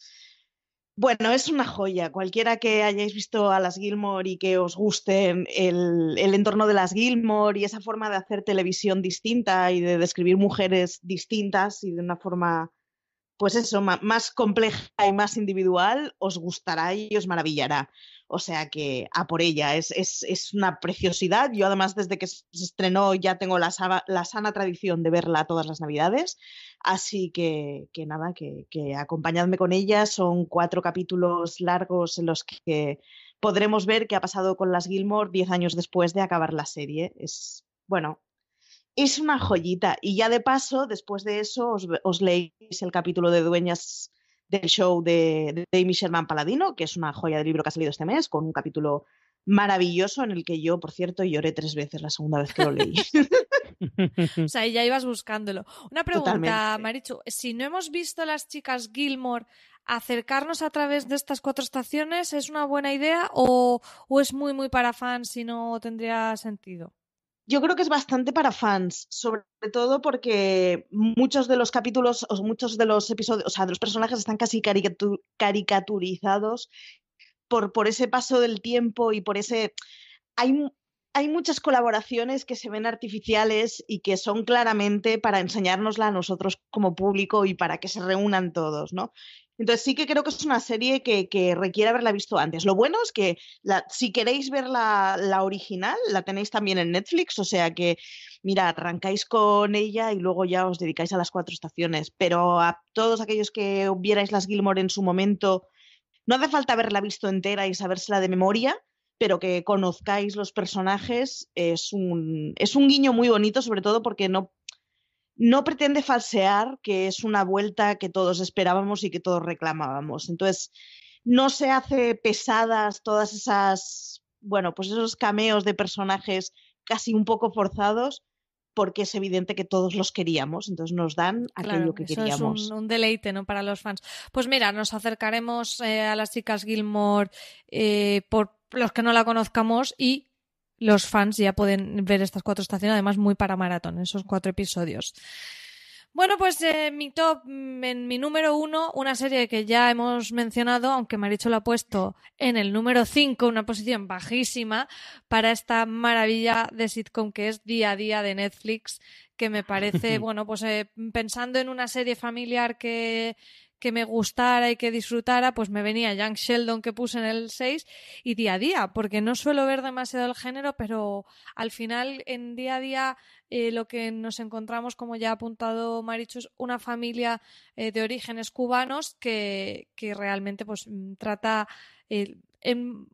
Bueno, es una joya. Cualquiera que hayáis visto a las Gilmore y que os guste el, el, entorno de las Gilmore y esa forma de hacer televisión distinta y de describir mujeres distintas y de una forma, pues eso, más compleja y más individual, os gustará y os maravillará. O sea que a por ella, es, es, una preciosidad. Yo además desde que se estrenó ya tengo la, la sana tradición de verla todas las navidades. Así que, que nada, que, que acompañadme con ella. Son cuatro capítulos largos en los que podremos ver qué ha pasado con las Gilmore 10 años después de acabar la serie. Es, bueno, es una joyita. Y ya de paso, después de eso, os, os leéis el capítulo de Dueñas del show de, de Amy Sherman Paladino, que es una joya de libro que ha salido este mes, con un capítulo maravilloso en el que yo, por cierto, lloré tres veces la segunda vez que lo leí. o sea, ya ibas buscándolo. Una pregunta, Marichu. Si no hemos visto las chicas Gilmore, ¿acercarnos a través de estas cuatro estaciones es una buena idea o, o es muy, muy para fans y no tendría sentido? Yo creo que es bastante para fans, sobre todo porque muchos de los capítulos o muchos de los episodios, o sea, de los personajes están casi caricaturizados por, por ese paso del tiempo y por ese... Hay, hay muchas colaboraciones que se ven artificiales y que son claramente para enseñárnosla a nosotros como público y para que se reúnan todos, ¿no? Entonces sí que creo que es una serie que, requiere haberla visto antes. Lo bueno es que si queréis ver la, la, original, la tenéis también en Netflix, o sea que, mira, arrancáis con ella y luego ya os dedicáis a las cuatro estaciones. Pero a todos aquellos que vierais las Gilmore en su momento, no hace falta haberla visto entera y sabérsela de memoria, pero que conozcáis los personajes es un, es un guiño muy bonito, sobre todo porque no no pretende falsear que es una vuelta que todos esperábamos y que todos reclamábamos. Entonces, no se hace pesadas todas esas, bueno, pues esos cameos de personajes casi un poco forzados, porque es evidente que todos los queríamos, entonces nos dan aquello que queríamos. Es un, deleite, ¿no? Para los fans. Pues mira, nos acercaremos eh, a las chicas Gilmore eh, por los que no la conozcamos y los fans ya pueden ver estas cuatro estaciones, además muy para maratón, esos cuatro episodios. Bueno, pues eh, mi top, mm, en mi número uno, una serie que ya hemos mencionado, aunque Maricho lo ha puesto en el número cinco, una posición bajísima para esta maravilla de sitcom que es Día a Día de Netflix, que me parece, <laughs> bueno, pues eh, pensando en una serie familiar que que me gustara y que disfrutara, pues me venía Young Sheldon que puse en el 6 y día a día, porque no suelo ver demasiado el género, pero al final en día a día eh, lo que nos encontramos, como ya ha apuntado Marichu, es una familia eh, de orígenes cubanos que, que realmente pues mm, trata eh, en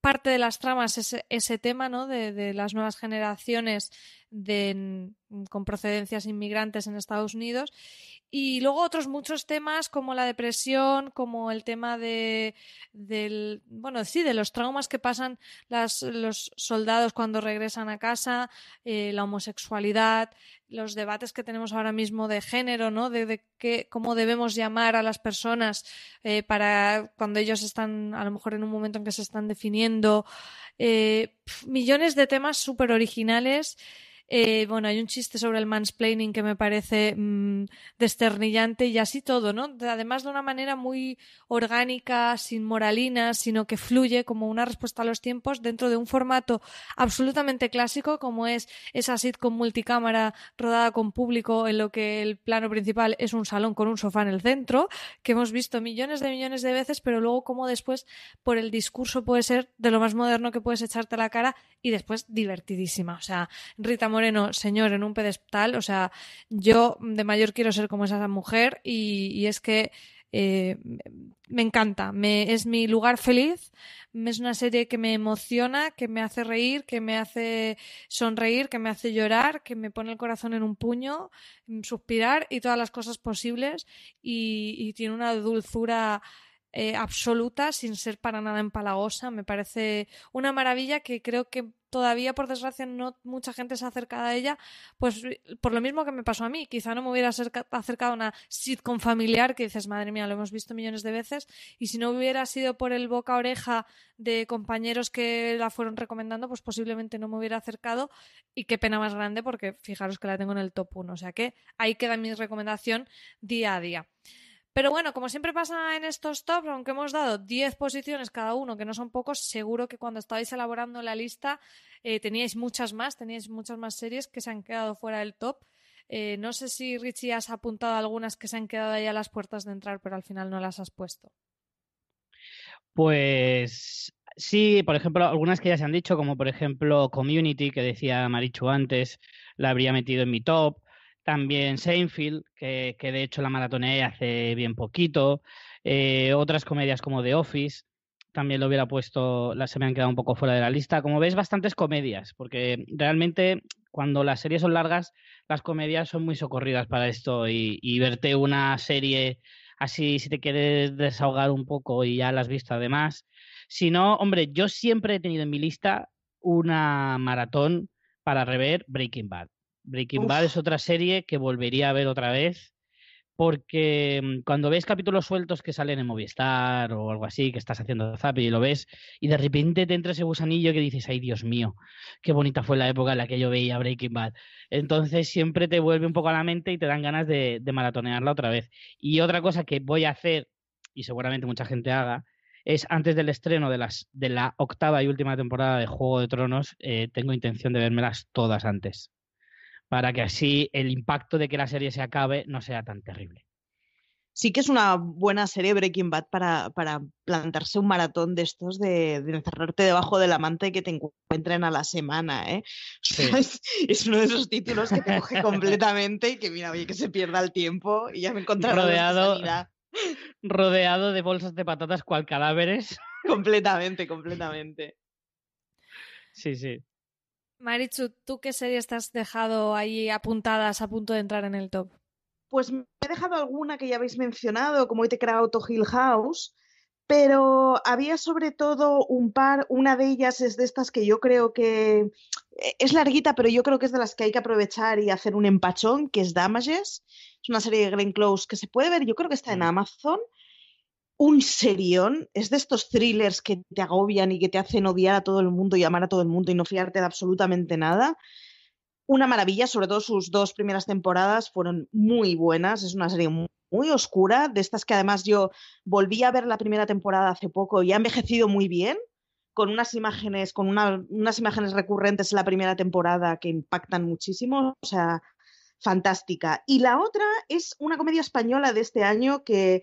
parte de las tramas ese, ese tema ¿no? de, de, las nuevas generaciones de, con procedencias inmigrantes en Estados Unidos y luego otros muchos temas como la depresión, como el tema de, del, bueno, sí, de los traumas que pasan los soldados cuando regresan a casa, eh, la homosexualidad, los debates que tenemos ahora mismo de género, ¿no? De, de qué, cómo debemos llamar a las personas eh, para cuando ellos están, a lo mejor en un momento en que se están definiendo. Eh, millones de temas súper originales eh, bueno, hay un chiste sobre el mansplaining que me parece mmm, desternillante y así todo, ¿no? Además de una manera muy orgánica, sin moralinas, sino que fluye como una respuesta a los tiempos dentro de un formato absolutamente clásico como es esa sitcom multicámara rodada con público en lo que el plano principal es un salón con un sofá en el centro, que hemos visto millones de millones de veces, pero luego como después por el discurso puede ser de lo más moderno que puedes echarte a la cara y después divertidísima. O sea, Rita Moreno, señor, en un pedestal. O sea, yo de mayor quiero ser como esa mujer y, es que eh, me encanta, me, es mi lugar feliz, es una serie que me emociona, que me hace reír, que me hace sonreír, que me hace llorar, que me pone el corazón en un puño, suspirar y todas las cosas posibles y, y tiene una dulzura eh, absoluta sin ser para nada empalagosa. Me parece una maravilla que creo que todavía, por desgracia, no mucha gente se ha acercado a ella, pues por lo mismo que me pasó a mí. Quizá no me hubiera acercado a una sitcom familiar que dices, madre mía, lo hemos visto millones de veces, y si no hubiera sido por el boca oreja de compañeros que la fueron recomendando, pues posiblemente no me hubiera acercado, y qué pena más grande, porque fijaros que la tengo en el top 1. O sea que ahí queda mi recomendación día a día. Pero bueno, como siempre pasa en estos tops, aunque hemos dado 10 posiciones cada uno, que no son pocos, seguro que cuando estabais elaborando la lista eh, teníais muchas más, teníais muchas más series que se han quedado fuera del top. Eh, no sé si Richie has apuntado algunas que se han quedado ahí a las puertas de entrar, pero al final no las has puesto. Pues sí, por ejemplo, algunas que ya se han dicho, como por ejemplo Community, que decía Marichu antes, la habría metido en mi top. También Seinfeld, que, que de hecho la maratoneé hace bien poquito. Eh, otras comedias como The Office. también lo hubiera puesto, las se me han quedado un poco fuera de la lista. Como ves, bastantes comedias, porque realmente cuando las series son largas, las comedias son muy socorridas para esto y, y verte una serie así, si te quieres desahogar un poco y ya la has visto además. Si no, hombre, yo siempre he tenido en mi lista una maratón para rever Breaking Bad. Breaking Bad es otra serie que volvería a ver otra vez porque mm, cuando ves capítulos sueltos que salen en Movistar o algo así, que estás haciendo zap y lo ves, y de repente te entra ese gusanillo que dices, ay Dios mío, qué bonita fue la época en la que yo veía Breaking Bad. Entonces siempre te vuelve un poco a la mente y te dan ganas de, maratonearla otra vez. Y otra cosa que voy a hacer, y seguramente mucha gente haga, es antes del estreno de, las, de la octava y última temporada de Juego de Tronos, eh, tengo intención de vérmelas todas antes para que así el impacto de que la serie se acabe no sea tan terrible. Sí que es una buena serie Breaking Bad para, para plantarse un maratón de estos de, encerrarte debajo de la manta y que te encuentren a la semana. ¿eh? <laughs> Es, uno de esos títulos que te coge <laughs> completamente y que mira, oye, que se pierda el tiempo y ya me encontraré rodeado, rodeado de bolsas de patatas cual cadáveres. <laughs> completamente, completamente. Sí, sí. Marichu, ¿tú qué series te has dejado ahí apuntadas a punto de entrar en el top? Pues me he dejado alguna que ya habéis mencionado, como hoy te he creado Hill House, pero había sobre todo un par, una de ellas es de estas que yo creo que eh, es larguita, pero yo creo que es de las que hay que aprovechar y hacer un empachón, que es Damages. Es una serie de Glenn Close que se puede ver, yo creo que está en mm. Amazon un serión, es de estos thrillers que te agobian y que te hacen odiar a todo el mundo y amar a todo el mundo y no fiarte de absolutamente nada. Una maravilla, sobre todo sus dos primeras temporadas fueron muy buenas, es una serie muy, oscura, de estas que además yo volví a ver la primera temporada hace poco y ha envejecido muy bien, con unas imágenes, con unas imágenes recurrentes en la primera temporada que impactan muchísimo, o sea, fantástica. Y la otra es una comedia española de este año que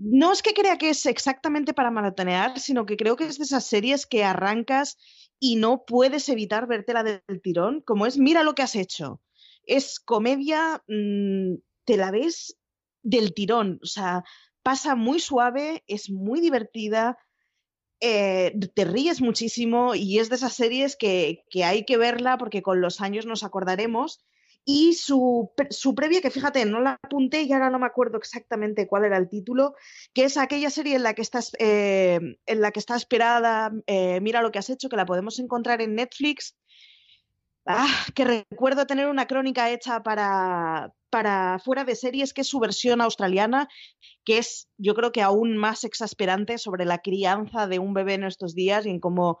no es que crea que es exactamente para maratonear, sino que creo que es de esas series que arrancas y no puedes evitar vértela del tirón, como es Mira lo que has hecho. Es comedia, mm, te la ves del tirón, o sea, pasa muy suave, es muy divertida, eh, te ríes muchísimo y es de esas series que, que hay que verla porque con los años nos acordaremos y su, su, previa, que fíjate, no la apunté y ahora no me acuerdo exactamente cuál era el título, que es aquella serie en la que, estás, eh, en la que está esperada, eh, mira lo que has hecho, que la podemos encontrar en Netflix. Ah, que recuerdo tener una crónica hecha para, para fuera de series, que es su versión australiana, que es yo creo que aún más exasperante sobre la crianza de un bebé en estos días y en cómo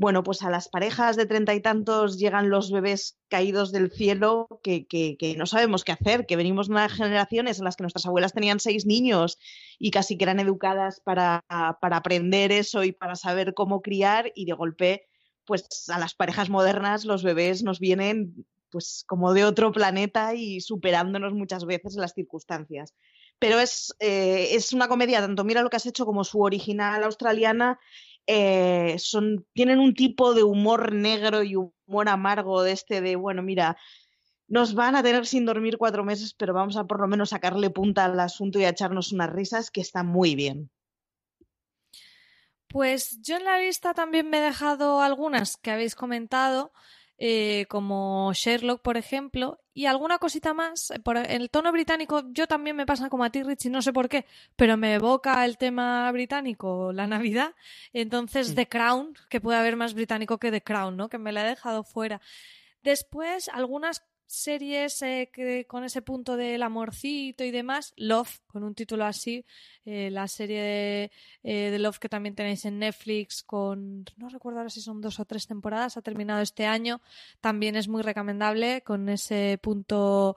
bueno, pues a las parejas de treinta y tantos llegan los bebés caídos del cielo que, no sabemos qué hacer, que venimos de unas generaciones en las que nuestras abuelas tenían seis niños y casi que eran educadas para, para aprender eso y para saber cómo criar y de golpe, pues a las parejas modernas los bebés nos vienen pues como de otro planeta y superándonos muchas veces las circunstancias. Pero es, eh, es, una comedia, tanto mira lo que has hecho como su original australiana, eh, son, tienen un tipo de humor negro y humor amargo de este de, bueno, mira, nos van a tener sin dormir cuatro meses, pero vamos a por lo menos sacarle punta al asunto y a echarnos unas risas, que está muy bien. Pues yo en la lista también me he dejado algunas que habéis comentado. Eh, como Sherlock, por ejemplo, y alguna cosita más. Por el tono británico, yo también me pasa como a ti, Rich, y no sé por qué, pero me evoca el tema británico, la Navidad. Entonces, The Crown, que puede haber más británico que The Crown, ¿no? Que me la he dejado fuera. Después, algunas series eh, que, con ese punto del amorcito y demás, Love, con un título así, eh, la serie de, eh, de, Love que también tenéis en Netflix con, no recuerdo ahora si son dos o tres temporadas, ha terminado este año, también es muy recomendable con ese punto,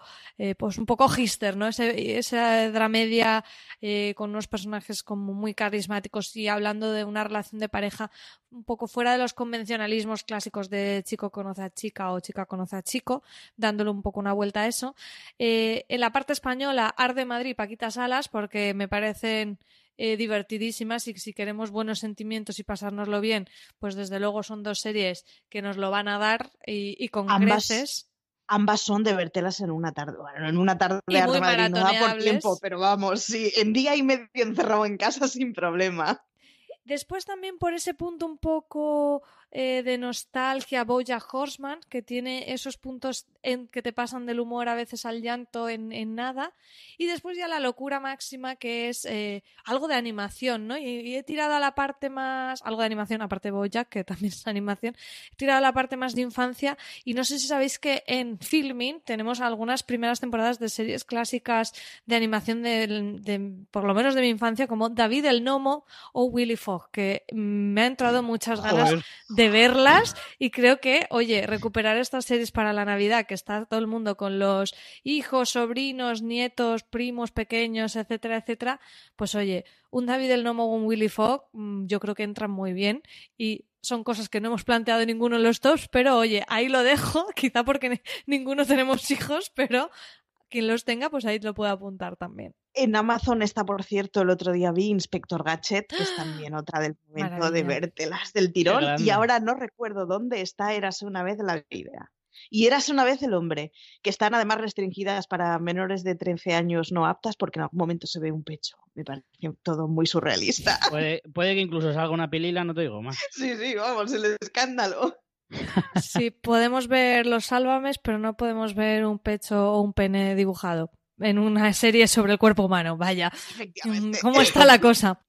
pues un poco hister, ¿no? Ese, esa dramedia con unos personajes como muy carismáticos y hablando de una relación de pareja un poco fuera de los convencionalismos clásicos de chico conoce a chica o chica conoce a chico, dándole un poco una vuelta a eso. Eh, en la parte española, Arde Madrid, Paquita Salas, porque me parecen eh, divertidísimas y si queremos buenos sentimientos y pasárnoslo bien, pues desde luego son dos series que nos lo van a dar y, con creces ambas son de vertelas en una tarde. Bueno, en una tarde de Madrid no da por tiempo, pero vamos, sí, en día y medio encerrado en casa <laughs> sin problema. Después también por ese punto un poco eh, de nostalgia, Boya Horseman, que tiene esos puntos en que te pasan del humor a veces al llanto en, nada. Y después ya la locura máxima, que es eh, algo de animación, ¿no? Y, he tirado a la parte más. Algo de animación, aparte Boya, que también <laughs> es animación. He tirado a la parte más de infancia. Y no sé si sabéis que en Filming tenemos algunas primeras temporadas de series clásicas de animación de, por lo menos de mi infancia, como David el Nomo o Willy Fox que me ha entrado muchas ganas de verlas y creo que, oye, recuperar estas series para la Navidad, que está todo el mundo con los hijos, sobrinos, nietos, primos pequeños, etcétera, etcétera, pues oye, un David el Nomo o un Willy Fogg, mm, yo creo que entran muy bien y son cosas que no hemos planteado ninguno en los tops, pero oye, ahí lo dejo, <laughs> quizá porque ninguno tenemos hijos, pero quien los tenga, pues ahí lo puede apuntar también. En Amazon está, por cierto, el otro día vi Inspector Gadget, que es también otra del momento de vértelas del tirón, y ahora no recuerdo dónde está, érase una vez la idea. Y érase una vez el hombre, que están además restringidas para menores de 13 años no aptas porque en algún momento se ve un pecho. Me parece todo muy surrealista. Puede, puede que incluso salga una pilila, no te digo más. <laughs> Sí, sí, vamos, el escándalo. Sí, podemos ver los sálvames, pero no podemos ver un pecho o un pene dibujado en una serie sobre el cuerpo humano. Vaya, ¿cómo está la cosa?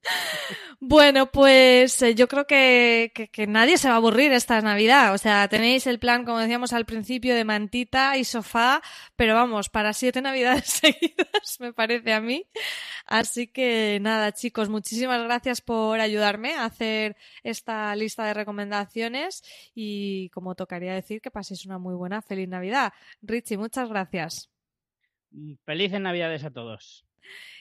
Bueno, pues eh, yo creo que, nadie se va a aburrir esta Navidad. O sea, tenéis el plan, como decíamos al principio, de mantita y sofá, pero vamos, para siete <laughs> Navidades seguidas, me parece a mí. Así que nada, chicos, muchísimas gracias por ayudarme a hacer esta lista de recomendaciones y como tocaría decir, que paséis una muy buena, feliz Navidad. Richie, muchas gracias. Mm, felices Navidades a todos.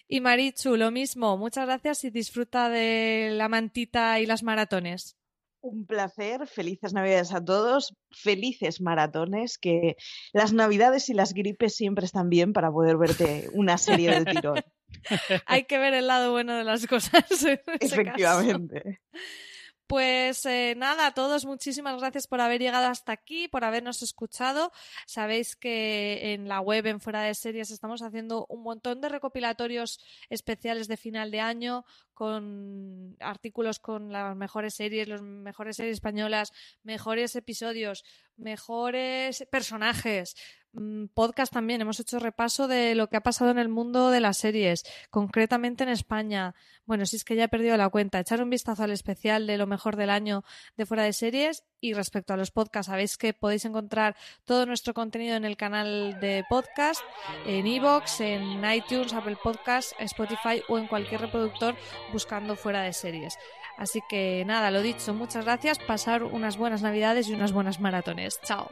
Y Marichu, lo mismo. Muchas gracias y disfruta de la mantita y las maratones. Un placer, felices Navidades a todos, felices maratones, que las Navidades y las gripes siempre están bien para poder verte una serie de tirón. <laughs> Hay que ver el lado bueno de las cosas. Efectivamente. Pues eh, nada, a todos muchísimas gracias por haber llegado hasta aquí, por habernos escuchado. Sabéis que en la web, en Fuera de Series, estamos haciendo un montón de recopilatorios especiales de final de año con artículos con las mejores series, las mejores series españolas, mejores episodios, mejores personajes, podcast también hemos hecho repaso de lo que ha pasado en el mundo de las series, concretamente en España. Bueno, si es que ya he perdido la cuenta, echar un vistazo al especial de lo mejor del año de fuera de series y respecto a los podcasts, sabéis que podéis encontrar todo nuestro contenido en el canal de podcast, en iVoox, en iTunes, Apple Podcasts, Spotify o en cualquier reproductor buscando fuera de series. Así que nada, lo dicho, muchas gracias, pasar unas buenas navidades y unas buenas maratones. Chao.